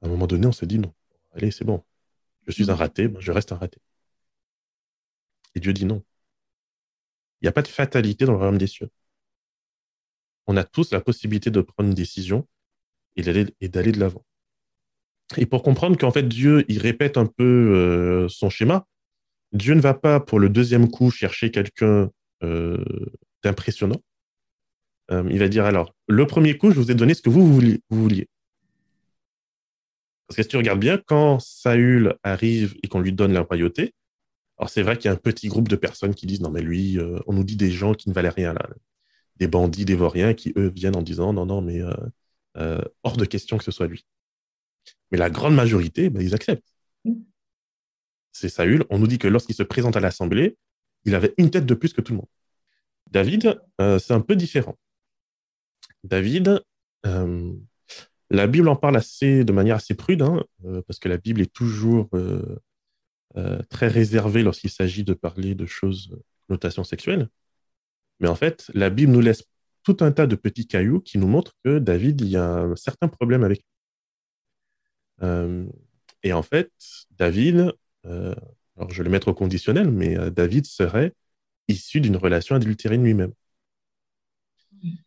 À un moment donné, on se dit, non, allez, c'est bon. Je suis un raté, je reste un raté. Et Dieu dit non. Il n'y a pas de fatalité dans le royaume des cieux. On a tous la possibilité de prendre une décision et d'aller de l'avant. Et pour comprendre qu'en fait, Dieu, il répète un peu euh, son schéma, Dieu ne va pas pour le deuxième coup chercher quelqu'un euh, d'impressionnant. Euh, il va dire alors, le premier coup, je vous ai donné ce que vous, vouliez. Parce que si tu regardes bien, quand Saül arrive et qu'on lui donne la royauté, alors c'est vrai qu'il y a un petit groupe de personnes qui disent non mais lui, on nous dit des gens qui ne valaient rien là, des bandits dévoriens qui eux viennent en disant non non mais hors de question que ce soit lui. Mais la grande majorité, ben, ils acceptent. C'est Saül, on nous dit que lorsqu'il se présente à l'Assemblée, il avait une tête de plus que tout le monde. David, euh, c'est un peu différent. David, euh, la Bible en parle assez, de manière assez prude, hein, euh, parce que la Bible est toujours très réservée lorsqu'il s'agit de parler de choses, notation sexuelle. Mais en fait, la Bible nous laisse tout un tas de petits cailloux qui nous montrent que David, il y a un certain problème avec lui. et en fait, David, euh, alors je vais le mettre au conditionnel, mais euh, David serait issu d'une relation adultérine lui-même.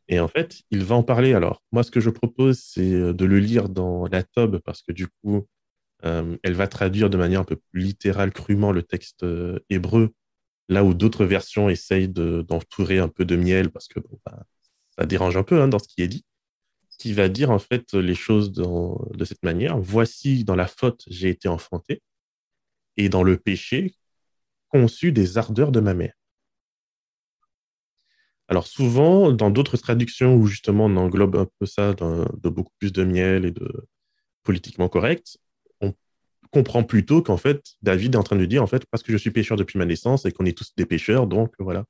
Et en fait, il va en parler. Alors, moi, ce que je propose, c'est euh, de le lire dans la Tob, parce que du coup, elle va traduire de manière un peu plus littérale, crûment, le texte hébreu, là où d'autres versions essayent d'entourer un peu de miel, parce que bah, ça dérange un peu hein, dans ce qui est dit, qui va dire en fait les choses de cette manière. Voici, dans la faute, j'ai été enfanté, et dans le péché, conçu des ardeurs de ma mère. Alors souvent, dans d'autres traductions où justement on englobe un peu ça de beaucoup plus de miel et de politiquement correct, comprend plutôt qu'en fait, David est en train de dire, en fait, parce que je suis pécheur depuis ma naissance et qu'on est tous des pécheurs, donc voilà.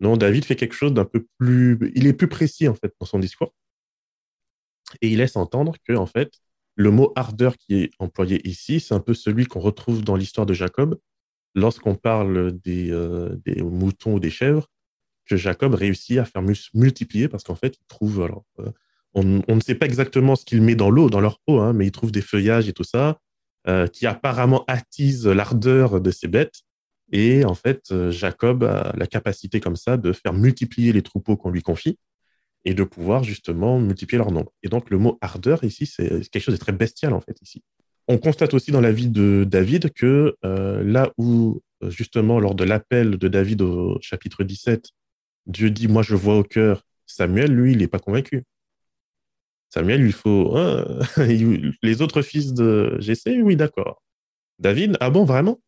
Non, David fait quelque chose d'un peu plus... Il est plus précis, en fait, dans son discours. Et il laisse entendre que, en fait, le mot ardeur qui est employé ici, c'est un peu celui qu'on retrouve dans l'histoire de Jacob, lorsqu'on parle des, euh, moutons ou des chèvres, que Jacob réussit à faire multiplier parce qu'en fait, il trouve. Alors, euh, on, ne sait pas exactement ce qu'il met dans l'eau, dans leur eau, hein, mais il trouve des feuillages et tout ça euh, qui apparemment attisent l'ardeur de ces bêtes. Et en fait, Jacob a la capacité comme ça de faire multiplier les troupeaux qu'on lui confie et de pouvoir justement multiplier leur nombre. Et donc le mot ardeur ici, c'est quelque chose de très bestial en fait ici. On constate aussi dans la vie de David que euh, là où justement lors de l'appel de David au chapitre 17, Dieu dit moi je vois au cœur, Samuel lui il n'est pas convaincu. Samuel il faut hein, les autres fils de Jessé oui d'accord. David ah bon vraiment?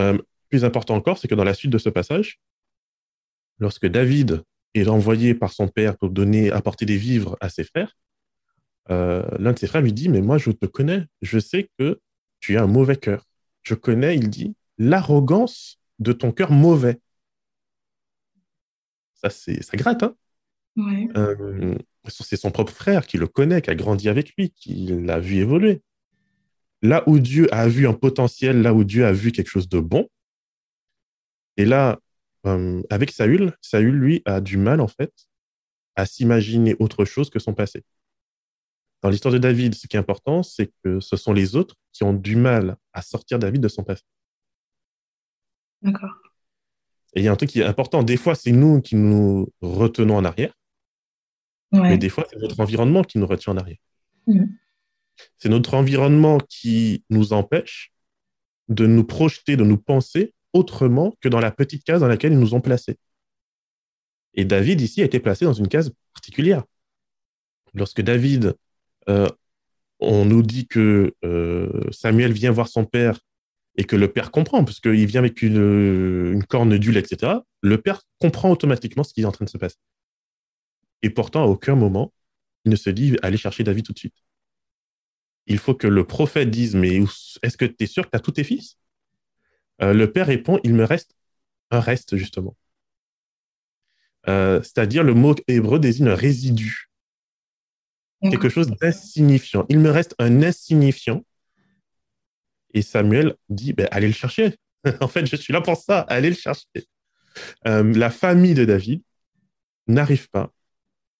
Euh, Plus important encore c'est que dans la suite de ce passage, lorsque David est envoyé par son père pour donner, apporter des vivres à ses frères, euh, l'un de ses frères lui dit, mais moi je te connais, je sais que tu as un mauvais cœur. Je connais, il dit, l'arrogance de ton cœur mauvais. Ça, c'est, ça gratte, hein? Euh, c'est son propre frère qui le connaît, qui a grandi avec lui, qui l'a vu évoluer. Là où Dieu a vu un potentiel, là où Dieu a vu quelque chose de bon, et là, euh, avec Saül, Saül, lui, a du mal, en fait, à s'imaginer autre chose que son passé. Dans l'histoire de David, ce qui est important, c'est que ce sont les autres qui ont du mal à sortir David de son passé. D'accord. Et il y a un truc qui est important. Des fois, c'est nous qui nous retenons en arrière. Mais des fois, c'est notre environnement qui nous retient en arrière. Mm. C'est notre environnement qui nous empêche de nous projeter, de nous penser autrement que dans la petite case dans laquelle ils nous ont placés. Et David, ici, a été placé dans une case particulière. Lorsque David, euh, on nous dit que euh, Samuel vient voir son père et que le père comprend, parce qu'il vient avec une, une corne d'huile, etc., le père comprend automatiquement ce qui est en train de se passer. Et pourtant, à aucun moment, il ne se dit allez chercher David tout de suite. Il faut que le prophète dise mais est-ce que tu es sûr que tu as tous tes fils? Euh, le père répond, il me reste un reste, justement. Euh, c'est-à-dire le mot hébreu désigne un résidu, quelque chose d'insignifiant. Il me reste un insignifiant. Et Samuel dit, ben, allez le chercher. en fait, je suis là pour ça, allez le chercher. Euh, la famille de David n'arrive pas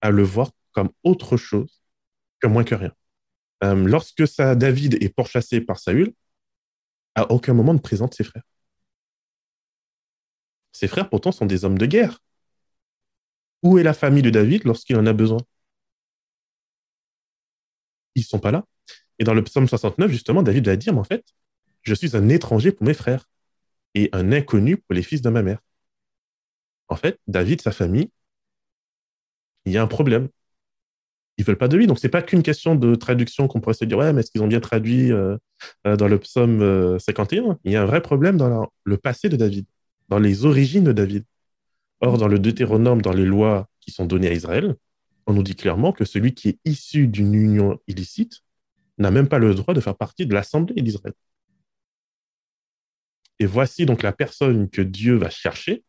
à le voir comme autre chose que moins que rien. Euh, lorsque ça, David est pourchassé par Saül, à aucun moment ne présente ses frères. Ses frères, pourtant, sont des hommes de guerre. Où est la famille de David lorsqu'il en a besoin? Ils ne sont pas là. Et dans le psaume 69, justement, David va dire, mais en fait, je suis un étranger pour mes frères et un inconnu pour les fils de ma mère. En fait, David, sa famille, il y a un problème. Ils veulent pas de lui. Donc, c'est pas qu'une question de traduction qu'on pourrait se dire, ouais, mais est-ce qu'ils ont bien traduit euh, euh, dans le psaume 51 euh, Il y a un vrai problème dans le passé de David, dans les origines de David. Or, dans le Deutéronome, dans les lois qui sont données à Israël, on nous dit clairement que celui qui est issu d'une union illicite n'a même pas le droit de faire partie de l'Assemblée d'Israël. Et voici donc la personne que Dieu va chercher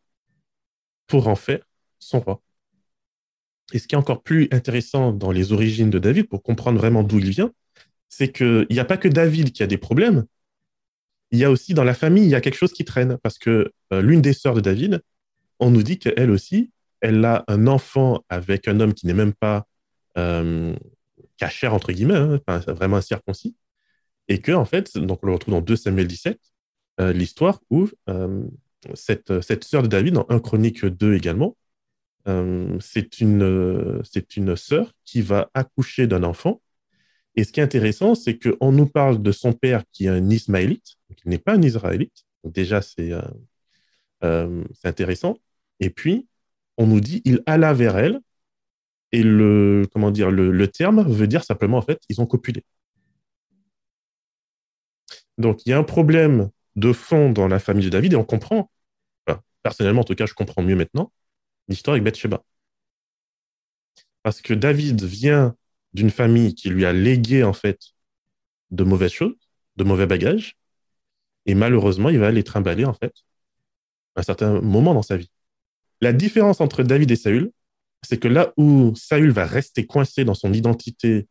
pour en faire son roi. Et ce qui est encore plus intéressant dans les origines de David, pour comprendre vraiment d'où il vient, c'est qu'il n'y a pas que David qui a des problèmes, il y a aussi dans la famille, il y a quelque chose qui traîne, parce que euh, l'une des sœurs de David, on nous dit qu'elle aussi, elle a un enfant avec un homme qui n'est même pas euh, cachère, entre guillemets, hein, vraiment incirconcis, et que, en fait, donc on le retrouve dans 2 Samuel 17, euh, l'histoire où euh, cette, cette sœur de David, dans 1 Chronique 2 également, euh, c'est une, c'est une sœur qui va accoucher d'un enfant. Et ce qui est intéressant, c'est qu'on nous parle de son père qui est un Ismaélite, qui n'est pas un Israélite. Donc déjà, c'est c'est intéressant. Et puis, on nous dit, il alla vers elle. Et le, comment dire, le, le terme veut dire simplement, en fait, ils ont copulé. Donc, il y a un problème de fond dans la famille de David et on comprend, personnellement en tout cas, je comprends mieux maintenant, l'histoire avec Bathsheba. Parce que David vient d'une famille qui lui a légué en fait de mauvaises choses, de mauvais bagages, et malheureusement, il va les trimballer en à un certain moment dans sa vie. La différence entre David et Saül, c'est que là où Saül va rester coincé dans son identité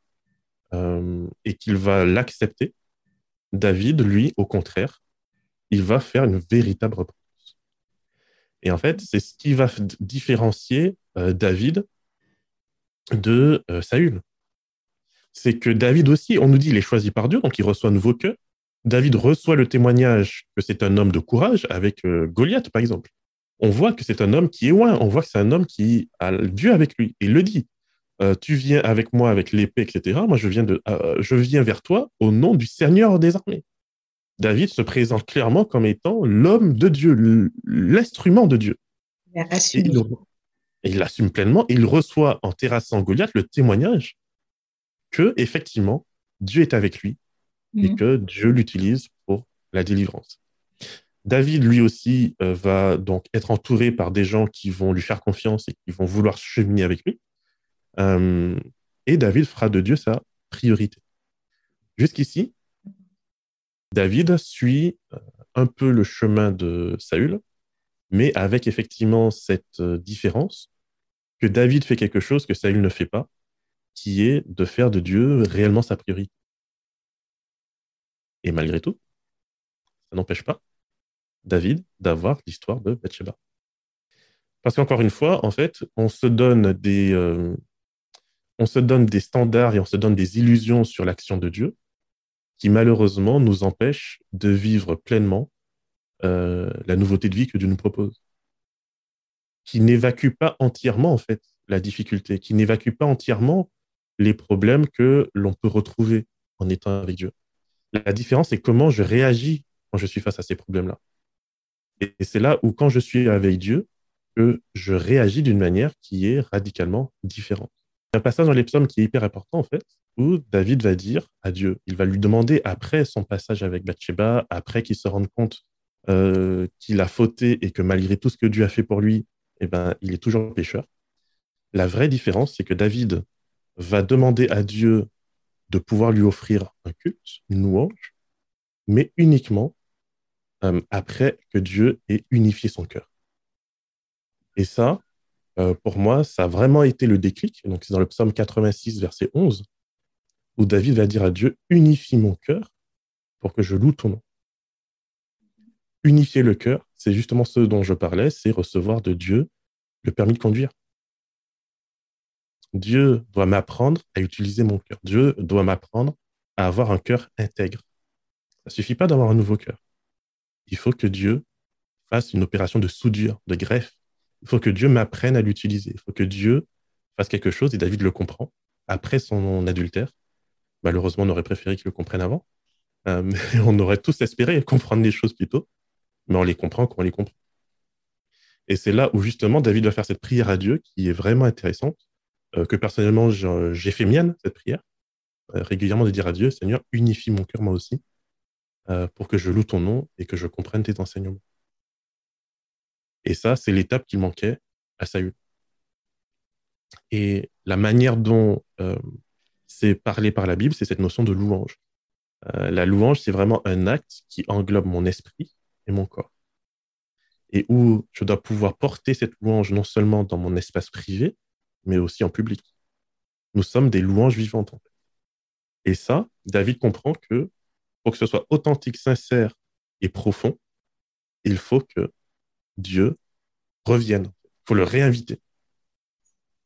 euh, et qu'il va l'accepter, David, lui, au contraire, il va faire une véritable repentance. Et en fait, c'est ce qui va différencier euh, David de euh, Saül. C'est que David aussi, on nous dit, il est choisi par Dieu, donc il reçoit un nouveau cœur. David reçoit le témoignage que c'est un homme de courage avec euh, Goliath, par exemple. On voit que c'est un homme qui est loin, on voit que c'est un homme qui a Dieu avec lui. Il le dit. tu viens avec moi avec l'épée, etc. Moi, je viens, de, je viens vers toi au nom du Seigneur des armées. David se présente clairement comme étant l'homme de Dieu, l'instrument de Dieu. Il l'assume pleinement. il reçoit en terrassant Goliath le témoignage que, effectivement, Dieu est avec lui et mhm. que Dieu l'utilise pour la délivrance. David, lui aussi, euh, va donc être entouré par des gens qui vont lui faire confiance et qui vont vouloir cheminer avec lui. Euh, et David fera de Dieu sa priorité. Jusqu'ici, David suit euh, un peu le chemin de Saül, mais avec effectivement cette euh, différence que David fait quelque chose que Saül ne fait pas, qui est de faire de Dieu réellement sa priorité. Et malgré tout, ça n'empêche pas David d'avoir l'histoire de Bathsheba. Parce qu'encore une fois, en fait, on se donne des, euh, on se donne des standards et on se donne des illusions sur l'action de Dieu qui malheureusement nous empêche de vivre pleinement euh, la nouveauté de vie que Dieu nous propose, qui n'évacue pas entièrement en fait la difficulté, qui n'évacue pas entièrement les problèmes que l'on peut retrouver en étant avec Dieu. La différence, c'est comment je réagis quand je suis face à ces problèmes-là. Et c'est là où, quand je suis avec Dieu, que je réagis d'une manière qui est radicalement différente. Un passage dans les psaumes qui est hyper important, en fait, où David va dire à Dieu, il va lui demander après son passage avec Bathsheba, après qu'il se rende compte euh, qu'il a fauté et que malgré tout ce que Dieu a fait pour lui, eh ben, il est toujours pécheur. La vraie différence, c'est que David va demander à Dieu de pouvoir lui offrir un culte, une louange, mais uniquement euh, après que Dieu ait unifié son cœur. Et ça, euh, pour moi, ça a vraiment été le déclic. Donc, c'est dans le psaume 86, verset 11, où David va dire à Dieu Unifie mon cœur pour que je loue ton nom. Unifier le cœur, c'est justement ce dont je parlais, c'est recevoir de Dieu le permis de conduire. Dieu doit m'apprendre à utiliser mon cœur. Dieu doit m'apprendre à avoir un cœur intègre. Ça ne suffit pas d'avoir un nouveau cœur. Il faut que Dieu fasse une opération de soudure, de greffe. Il faut que Dieu m'apprenne à l'utiliser. Il faut que Dieu fasse quelque chose, et David le comprend, après son adultère. Malheureusement, on aurait préféré qu'il le comprenne avant. Euh, on aurait tous espéré comprendre les choses plus tôt. Mais on les comprend quand on les comprend. Et c'est là où justement David va faire cette prière à Dieu qui est vraiment intéressante, euh, que personnellement j'ai fait mienne, cette prière, euh, régulièrement de dire à Dieu, Seigneur, unifie mon cœur moi aussi, pour que je loue ton nom et que je comprenne tes enseignements. Et ça, c'est l'étape qui manquait à Saül. Et la manière dont parlé par la Bible, c'est cette notion de louange. Euh, la louange, c'est vraiment un acte qui englobe mon esprit et mon corps. Et où je dois pouvoir porter cette louange non seulement dans mon espace privé, mais aussi en public. Nous sommes des louanges vivantes. Et ça, David comprend que pour que ce soit authentique, sincère et profond, il faut que Dieu revienne. Il faut le réinviter.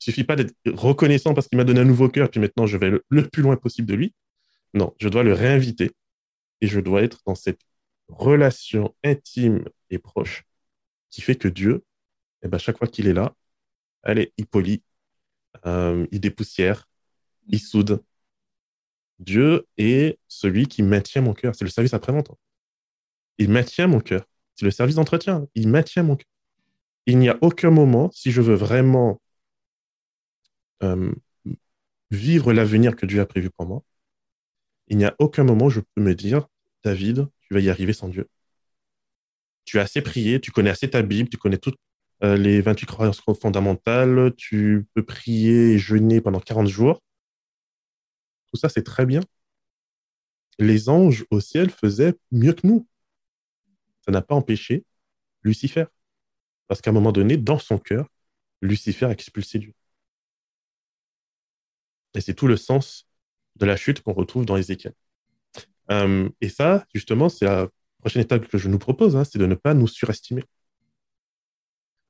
Il suffit pas d'être reconnaissant parce qu'il m'a donné un nouveau cœur, puis maintenant je vais le, plus loin possible de lui. Non, je dois le réinviter et je dois être dans cette relation intime et proche qui fait que Dieu, eh ben, chaque fois qu'il est là, allez, il polie, euh, il dépoussière, il soude. Dieu est celui qui maintient mon cœur. C'est le service après-vente. Il maintient mon cœur. C'est le service d'entretien. Il maintient mon cœur. Il n'y a aucun moment, si je veux vraiment euh, vivre l'avenir que Dieu a prévu pour moi, il n'y a aucun moment où je peux me dire, David, tu vas y arriver sans Dieu. Tu as assez prié, tu connais assez ta Bible, tu connais toutes euh, les 28 croyances fondamentales, tu peux prier et jeûner pendant 40 jours. Tout ça, c'est très bien. Les anges au ciel faisaient mieux que nous ça n'a pas empêché Lucifer. Parce qu'à un moment donné, dans son cœur, Lucifer a expulsé Dieu. Et c'est tout le sens de la chute qu'on retrouve dans Ézéchiel. Euh, et ça, justement, c'est la prochaine étape que je nous propose, hein, c'est de ne pas nous surestimer.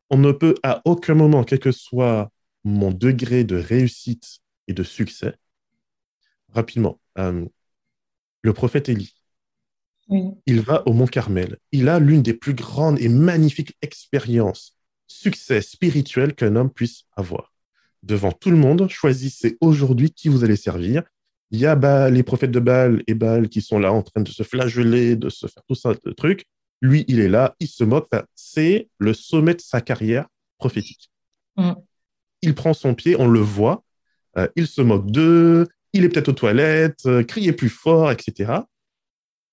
On ne peut à aucun moment, quel que soit mon degré de réussite et de succès, rapidement, euh, le prophète Élie, il va au Mont Carmel. Il a l'une des plus grandes et magnifiques expériences, succès spirituel qu'un homme puisse avoir. Devant tout le monde, choisissez aujourd'hui qui vous allez servir. Il y a les prophètes de Baal et Baal qui sont là en train de se flageller, de se faire tout ça de trucs. Lui, il est là, il se moque. c'est le sommet de sa carrière prophétique. Mm. Il prend son pied, on le voit, euh, il se moque d'eux, il est peut-être aux toilettes, euh, criez plus fort, etc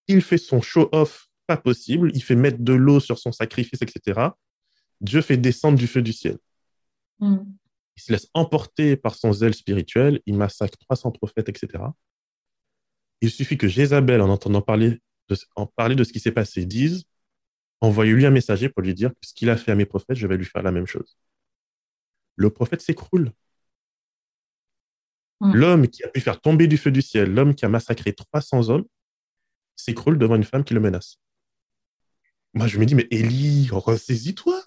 il fait son show-off pas possible, il fait mettre de l'eau sur son sacrifice, etc. Dieu fait descendre du feu du ciel. Mm. Il se laisse emporter par son zèle spirituel, il massacre 300 prophètes, etc. Il suffit que Jézabel, en entendant parler de, en parler de ce qui s'est passé, dise Envoyez-lui un messager pour lui dire que ce qu'il a fait à mes prophètes, je vais lui faire la même chose. Le prophète s'écroule. Mm. L'homme qui a pu faire tomber du feu du ciel, l'homme qui a massacré 300 hommes, s'écroule devant une femme qui le menace. Moi, je me dis, mais Élie, ressaisis-toi.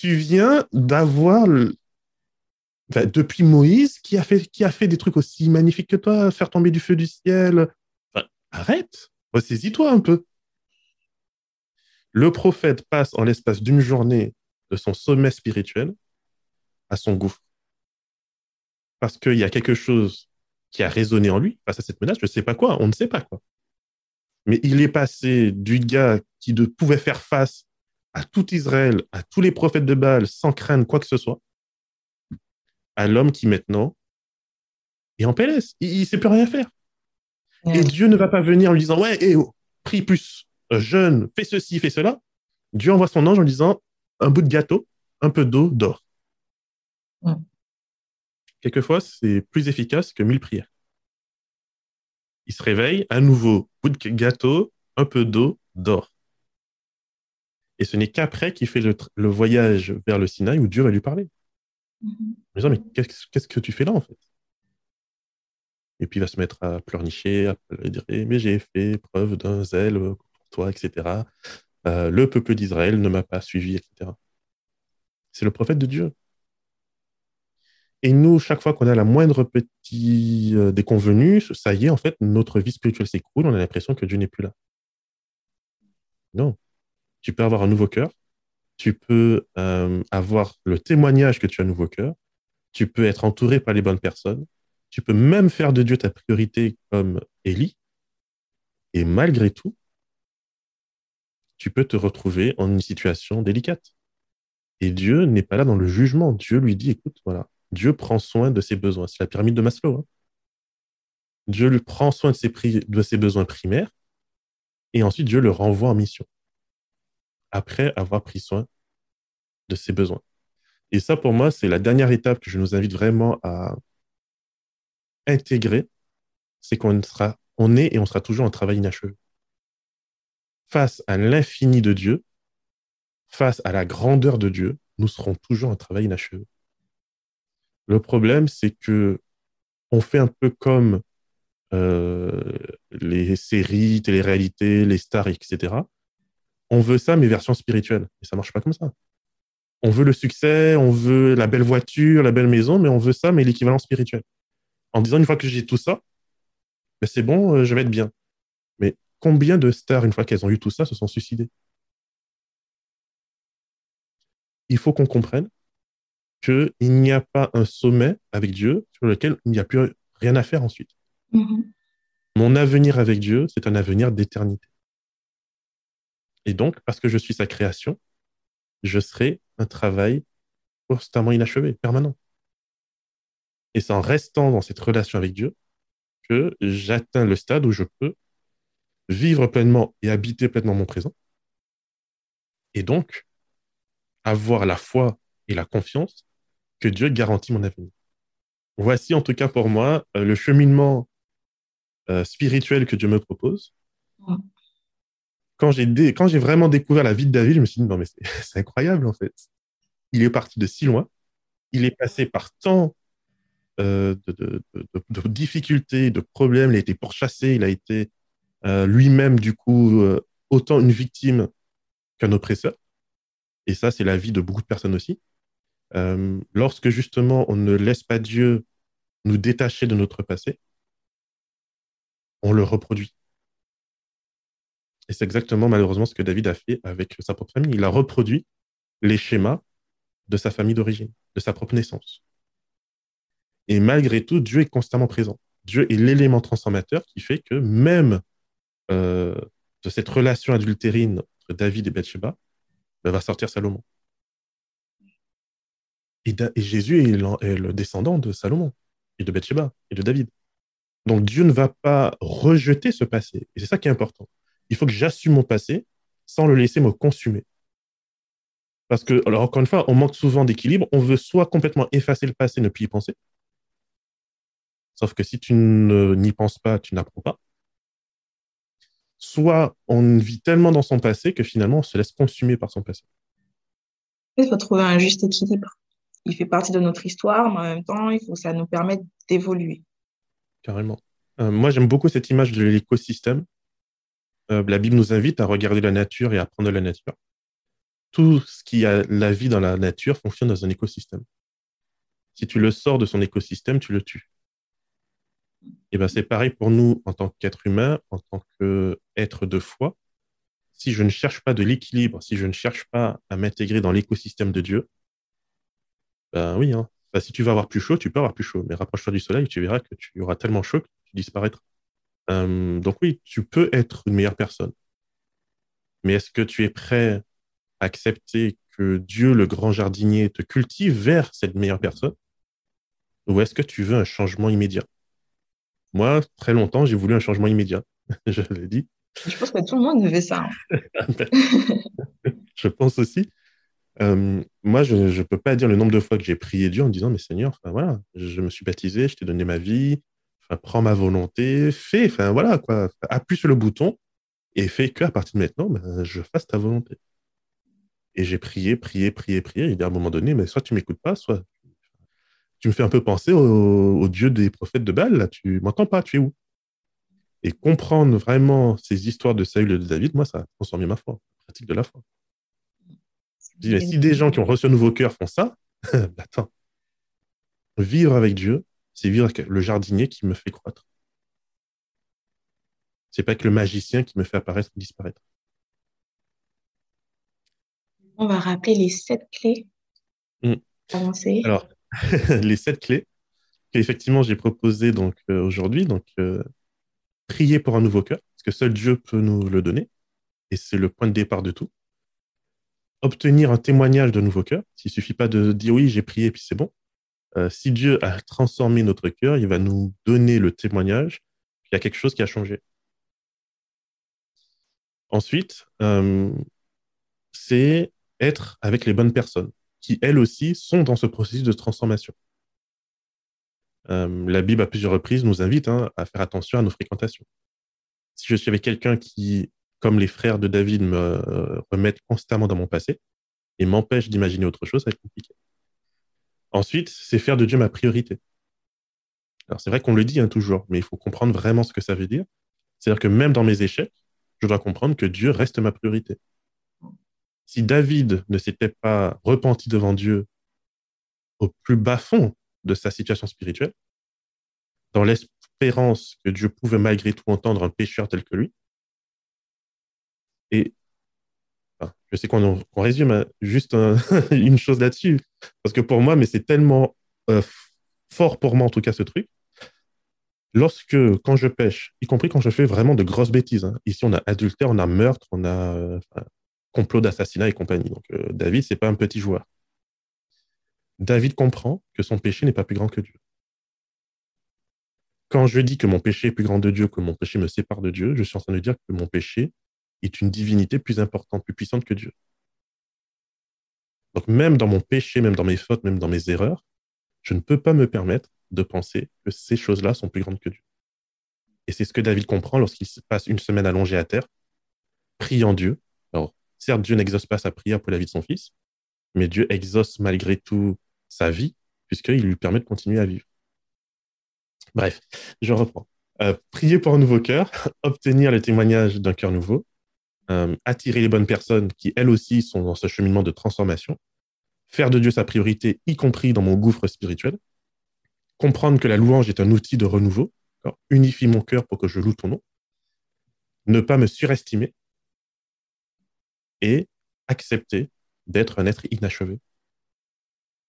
Tu viens d'avoir, depuis Moïse, qui a, fait, qui a fait des trucs aussi magnifiques que toi, faire tomber du feu du ciel. arrête, ressaisis-toi un peu. Le prophète passe en l'espace d'une journée de son sommet spirituel à son gouffre. Parce qu'il y a quelque chose qui a résonné en lui face à cette menace, je ne sais pas quoi, on ne sait pas quoi. Mais il est passé du gars qui ne pouvait faire face à tout Israël, à tous les prophètes de Baal sans craindre quoi que ce soit, à l'homme qui maintenant est en PLS. Il ne sait plus rien faire. Et Dieu ne va pas venir en lui disant Ouais, eh, oh, prie plus, euh, jeune, fais ceci, fais cela. Dieu envoie son ange en lui disant Un bout de gâteau, un peu d'eau, d'or quelquefois, c'est plus efficace que mille prières. Il se réveille, à nouveau, bout de gâteau, un peu d'eau, dort. Et ce n'est qu'après qu'il fait le, voyage vers le Sinaï où Dieu va lui parler. Mm -hmm. mais qu'est-ce que tu fais là, en fait? Et puis il va se mettre à pleurnicher, à dire Mais j'ai fait preuve d'un zèle pour toi, etc. Euh, le peuple d'Israël ne m'a pas suivi, etc. C'est le prophète de Dieu. Et nous, chaque fois qu'on a la moindre petit euh, déconvenue, ça y est, en fait, notre vie spirituelle s'écroule, on a l'impression que Dieu n'est plus là. Non. Tu peux avoir un nouveau cœur, tu peux euh, avoir le témoignage que tu as un nouveau cœur, tu peux être entouré par les bonnes personnes, tu peux même faire de Dieu ta priorité comme Élie, et malgré tout, tu peux te retrouver en une situation délicate. Et Dieu n'est pas là dans le jugement. Dieu lui dit, écoute, voilà, Dieu prend soin de ses besoins. C'est la pyramide de Maslow. Hein. Dieu lui prend soin de ses, de ses besoins primaires et ensuite Dieu le renvoie en mission après avoir pris soin de ses besoins. Et ça, pour moi, c'est la dernière étape que je nous invite vraiment à intégrer, c'est qu'on sera, on est et on sera toujours en travail inachevé. Face à l'infini de Dieu, face à la grandeur de Dieu, nous serons toujours en travail inachevé. Le problème, c'est que on fait un peu comme euh, les séries, télé-réalités, les stars, etc. On veut ça, mais version spirituelle. Et ça marche pas comme ça. On veut le succès, on veut la belle voiture, la belle maison, mais on veut ça, mais l'équivalent spirituel. En disant, une fois que j'ai tout ça, ben c'est bon, euh, je vais être bien. Mais combien de stars, une fois qu'elles ont eu tout ça, se sont suicidées? Il faut qu'on comprenne qu'il n'y a pas un sommet avec Dieu sur lequel il n'y a plus rien à faire ensuite. Mm-hmm. Mon avenir avec Dieu, c'est un avenir d'éternité. Et donc, parce que je suis sa création, je serai un travail constamment inachevé, permanent. Et c'est en restant dans cette relation avec Dieu que j'atteins le stade où je peux vivre pleinement et habiter pleinement mon présent. Et donc, avoir la foi et la confiance que Dieu garantit mon avenir. Voici en tout cas pour moi euh, le cheminement euh, spirituel que Dieu me propose. Quand j'ai vraiment découvert la vie de David, je me suis dit non mais c'est incroyable en fait. Il est parti de si loin, il est passé par tant euh, de, difficultés, de problèmes, il a été pourchassé, il a été lui-même du coup autant une victime qu'un oppresseur. Et ça, c'est la vie de beaucoup de personnes aussi. Euh, lorsque justement on ne laisse pas Dieu nous détacher de notre passé, on le reproduit. Et c'est exactement malheureusement ce que David a fait avec sa propre famille. Il a reproduit les schémas de sa famille d'origine, de sa propre naissance. Et malgré tout, Dieu est constamment présent. Dieu est l'élément transformateur qui fait que même euh, de cette relation adultérine entre David et Bathsheba, ben, va sortir Salomon. Et, Jésus est, le descendant de Salomon, et de Bathsheba, et de David. Donc Dieu ne va pas rejeter ce passé. Et c'est ça qui est important. Il faut que j'assume mon passé sans le laisser me consumer. Parce que, alors encore une fois, on manque souvent d'équilibre. On veut soit complètement effacer le passé, ne plus y penser. Sauf que si tu n'y penses pas, tu n'apprends pas. Soit on vit tellement dans son passé que finalement on se laisse consumer par son passé. Il faut trouver un juste équilibre il fait partie de notre histoire, mais en même temps, il faut que ça nous permette d'évoluer. Carrément. Euh, moi, j'aime beaucoup cette image de l'écosystème. Euh, la Bible nous invite à regarder la nature et à apprendre de la nature. Tout ce qui a la vie dans la nature fonctionne dans un écosystème. Si tu le sors de son écosystème, tu le tues. Et ben, c'est pareil pour nous en tant qu'être humain, en tant qu'être de foi. Si je ne cherche pas de l'équilibre, si je ne cherche pas à m'intégrer dans l'écosystème de Dieu, ben oui, hein. Bah, si tu veux avoir plus chaud, tu peux avoir plus chaud. Mais rapproche-toi du soleil, tu verras que tu auras tellement chaud que tu disparaîtras. Euh, donc oui, tu peux être une meilleure personne. Mais est-ce que tu es prêt à accepter que Dieu, le grand jardinier, te cultive vers cette meilleure personne? Ou est-ce que tu veux un changement immédiat? Moi, très longtemps, j'ai voulu un changement immédiat. je l'ai dit. Je pense que tout le monde veut ça. Hein. je pense aussi. Euh, moi, je ne peux pas dire le nombre de fois que j'ai prié Dieu en disant, mais Seigneur, enfin, voilà, je me suis baptisé, je t'ai donné ma vie, prends ma volonté, fais, enfin voilà, quoi, appuie sur le bouton et fais qu'à partir de maintenant, ben, je fasse ta volonté. Et j'ai prié, prié, prié, prié. Et à un moment donné, mais soit tu m'écoutes pas, soit tu me fais un peu penser au, Dieu des prophètes de Baal. Là, tu m'entends pas, tu es où? Et comprendre vraiment ces histoires de Saül et de David, moi, ça a transformé ma foi, la pratique de la foi. si des gens qui ont reçu un nouveau cœur font ça, bah, attends, vivre avec Dieu, c'est vivre avec le jardinier qui me fait croître. C'est pas que le magicien qui me fait apparaître ou disparaître. On va rappeler les sept clés. Hmm. Alors, les sept clés qu'effectivement j'ai proposées donc euh, aujourd'hui. Donc, euh, prier pour un nouveau cœur, parce que seul Dieu peut nous le donner, et c'est le point de départ de tout. Obtenir un témoignage de nouveau cœur. Il suffit pas de dire oui, j'ai prié, puis c'est bon. Euh, si Dieu a transformé notre cœur, il va nous donner le témoignage qu'il y a quelque chose qui a changé. Ensuite, c'est être avec les bonnes personnes qui, elles aussi, sont dans ce processus de transformation. Euh, la Bible, à plusieurs reprises, nous invite hein, à faire attention à nos fréquentations. Si je suis avec quelqu'un qui, comme les frères de David, me euh, remettent constamment dans mon passé et m'empêche d'imaginer autre chose, ça va être compliqué. Ensuite, c'est faire de Dieu ma priorité. Alors, c'est vrai qu'on le dit hein, toujours, mais il faut comprendre vraiment ce que ça veut dire. C'est-à-dire que même dans mes échecs, je dois comprendre que Dieu reste ma priorité si David ne s'était pas repenti devant Dieu au plus bas fond de sa situation spirituelle, dans l'espérance que Dieu pouvait malgré tout entendre un pécheur tel que lui, et je sais qu'on résume hein, juste une chose là-dessus, parce que pour moi, mais c'est tellement euh, fort pour moi en tout cas ce truc, lorsque, quand je pêche, y compris quand je fais vraiment de grosses bêtises, hein, ici on a adultère, on a meurtre, on a euh, complot d'assassinat et compagnie. Donc euh, David, c'est pas un petit joueur. David comprend que son péché n'est pas plus grand que Dieu. Quand je dis que mon péché est plus grand de Dieu, que mon péché me sépare de Dieu, je suis en train de dire que mon péché est une divinité plus importante, plus puissante que Dieu. Donc même dans mon péché, même dans mes fautes, même dans mes erreurs, je ne peux pas me permettre de penser que ces choses-là sont plus grandes que Dieu. Et c'est ce que David comprend lorsqu'il passe une semaine allongé à terre, priant Dieu, Certes, Dieu n'exauce pas sa prière pour la vie de son fils, mais Dieu exauce malgré tout sa vie, puisqu'il lui permet de continuer à vivre. Bref, je reprends. Euh, prier pour un nouveau cœur, obtenir le témoignage d'un cœur nouveau, euh, attirer les bonnes personnes qui, elles aussi, sont dans ce cheminement de transformation, faire de Dieu sa priorité, y compris dans mon gouffre spirituel, comprendre que la louange est un outil de renouveau, unifie mon cœur pour que je loue ton nom, ne pas me surestimer, et accepter d'être un être inachevé.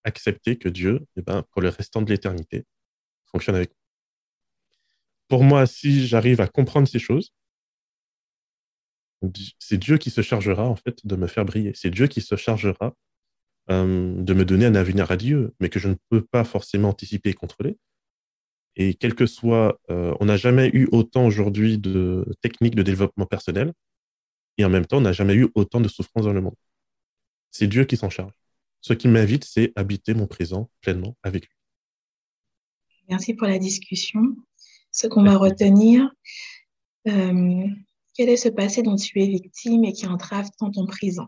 Accepter que Dieu, eh ben, pour le restant de l'éternité, fonctionne avec moi. Pour moi, si j'arrive à comprendre ces choses, c'est Dieu qui se chargera en fait de me faire briller. C'est Dieu qui se chargera euh, de me donner un avenir radieux, mais que je ne peux pas forcément anticiper et contrôler. Et quel que soit, euh, on n'a jamais eu autant aujourd'hui de techniques de développement personnel et en même temps, on n'a jamais eu autant de souffrance dans le monde. C'est Dieu qui s'en charge. Ce qui m'invite, c'est habiter mon présent pleinement avec lui. Merci pour la discussion. Ce qu'on va retenir, euh, quel est ce passé dont tu es victime et qui entrave tant ton présent?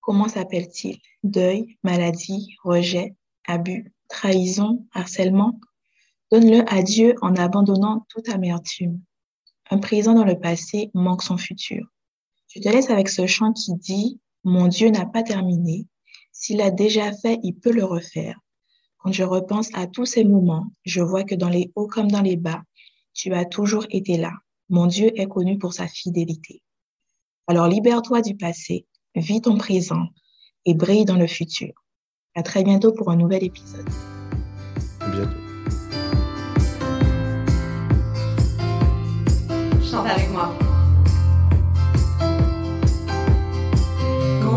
Comment s'appelle-t-il? Deuil, maladie, rejet, abus, trahison, harcèlement? Donne-le à Dieu en abandonnant toute amertume. Un présent dans le passé manque son futur. Je te laisse avec ce chant qui dit Mon Dieu n'a pas terminé. S'il a déjà fait, il peut le refaire. Quand je repense à tous ces moments, je vois que dans les hauts comme dans les bas, tu as toujours été là. Mon Dieu est connu pour sa fidélité. Alors libère-toi du passé, vis ton présent et brille dans le futur. À très bientôt pour un nouvel épisode. bientôt. Chante avec moi.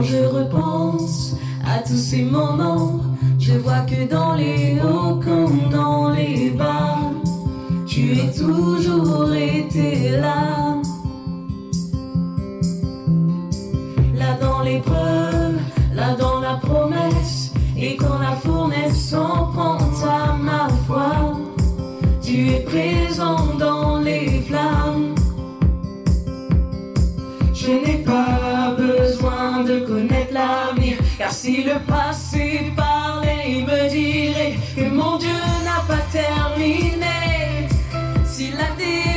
je repense à tous ces moments, je vois que dans les hauts comme dans les bas, tu es toujours été là. Là dans l'épreuve, là dans la promesse, et quand la fournaise prend à ma foi, tu es présent dans les flammes. Je n'ai pas besoin de connaître l'avenir, car si le passé parlait, il me dirait que mon Dieu n'a pas terminé. si la dé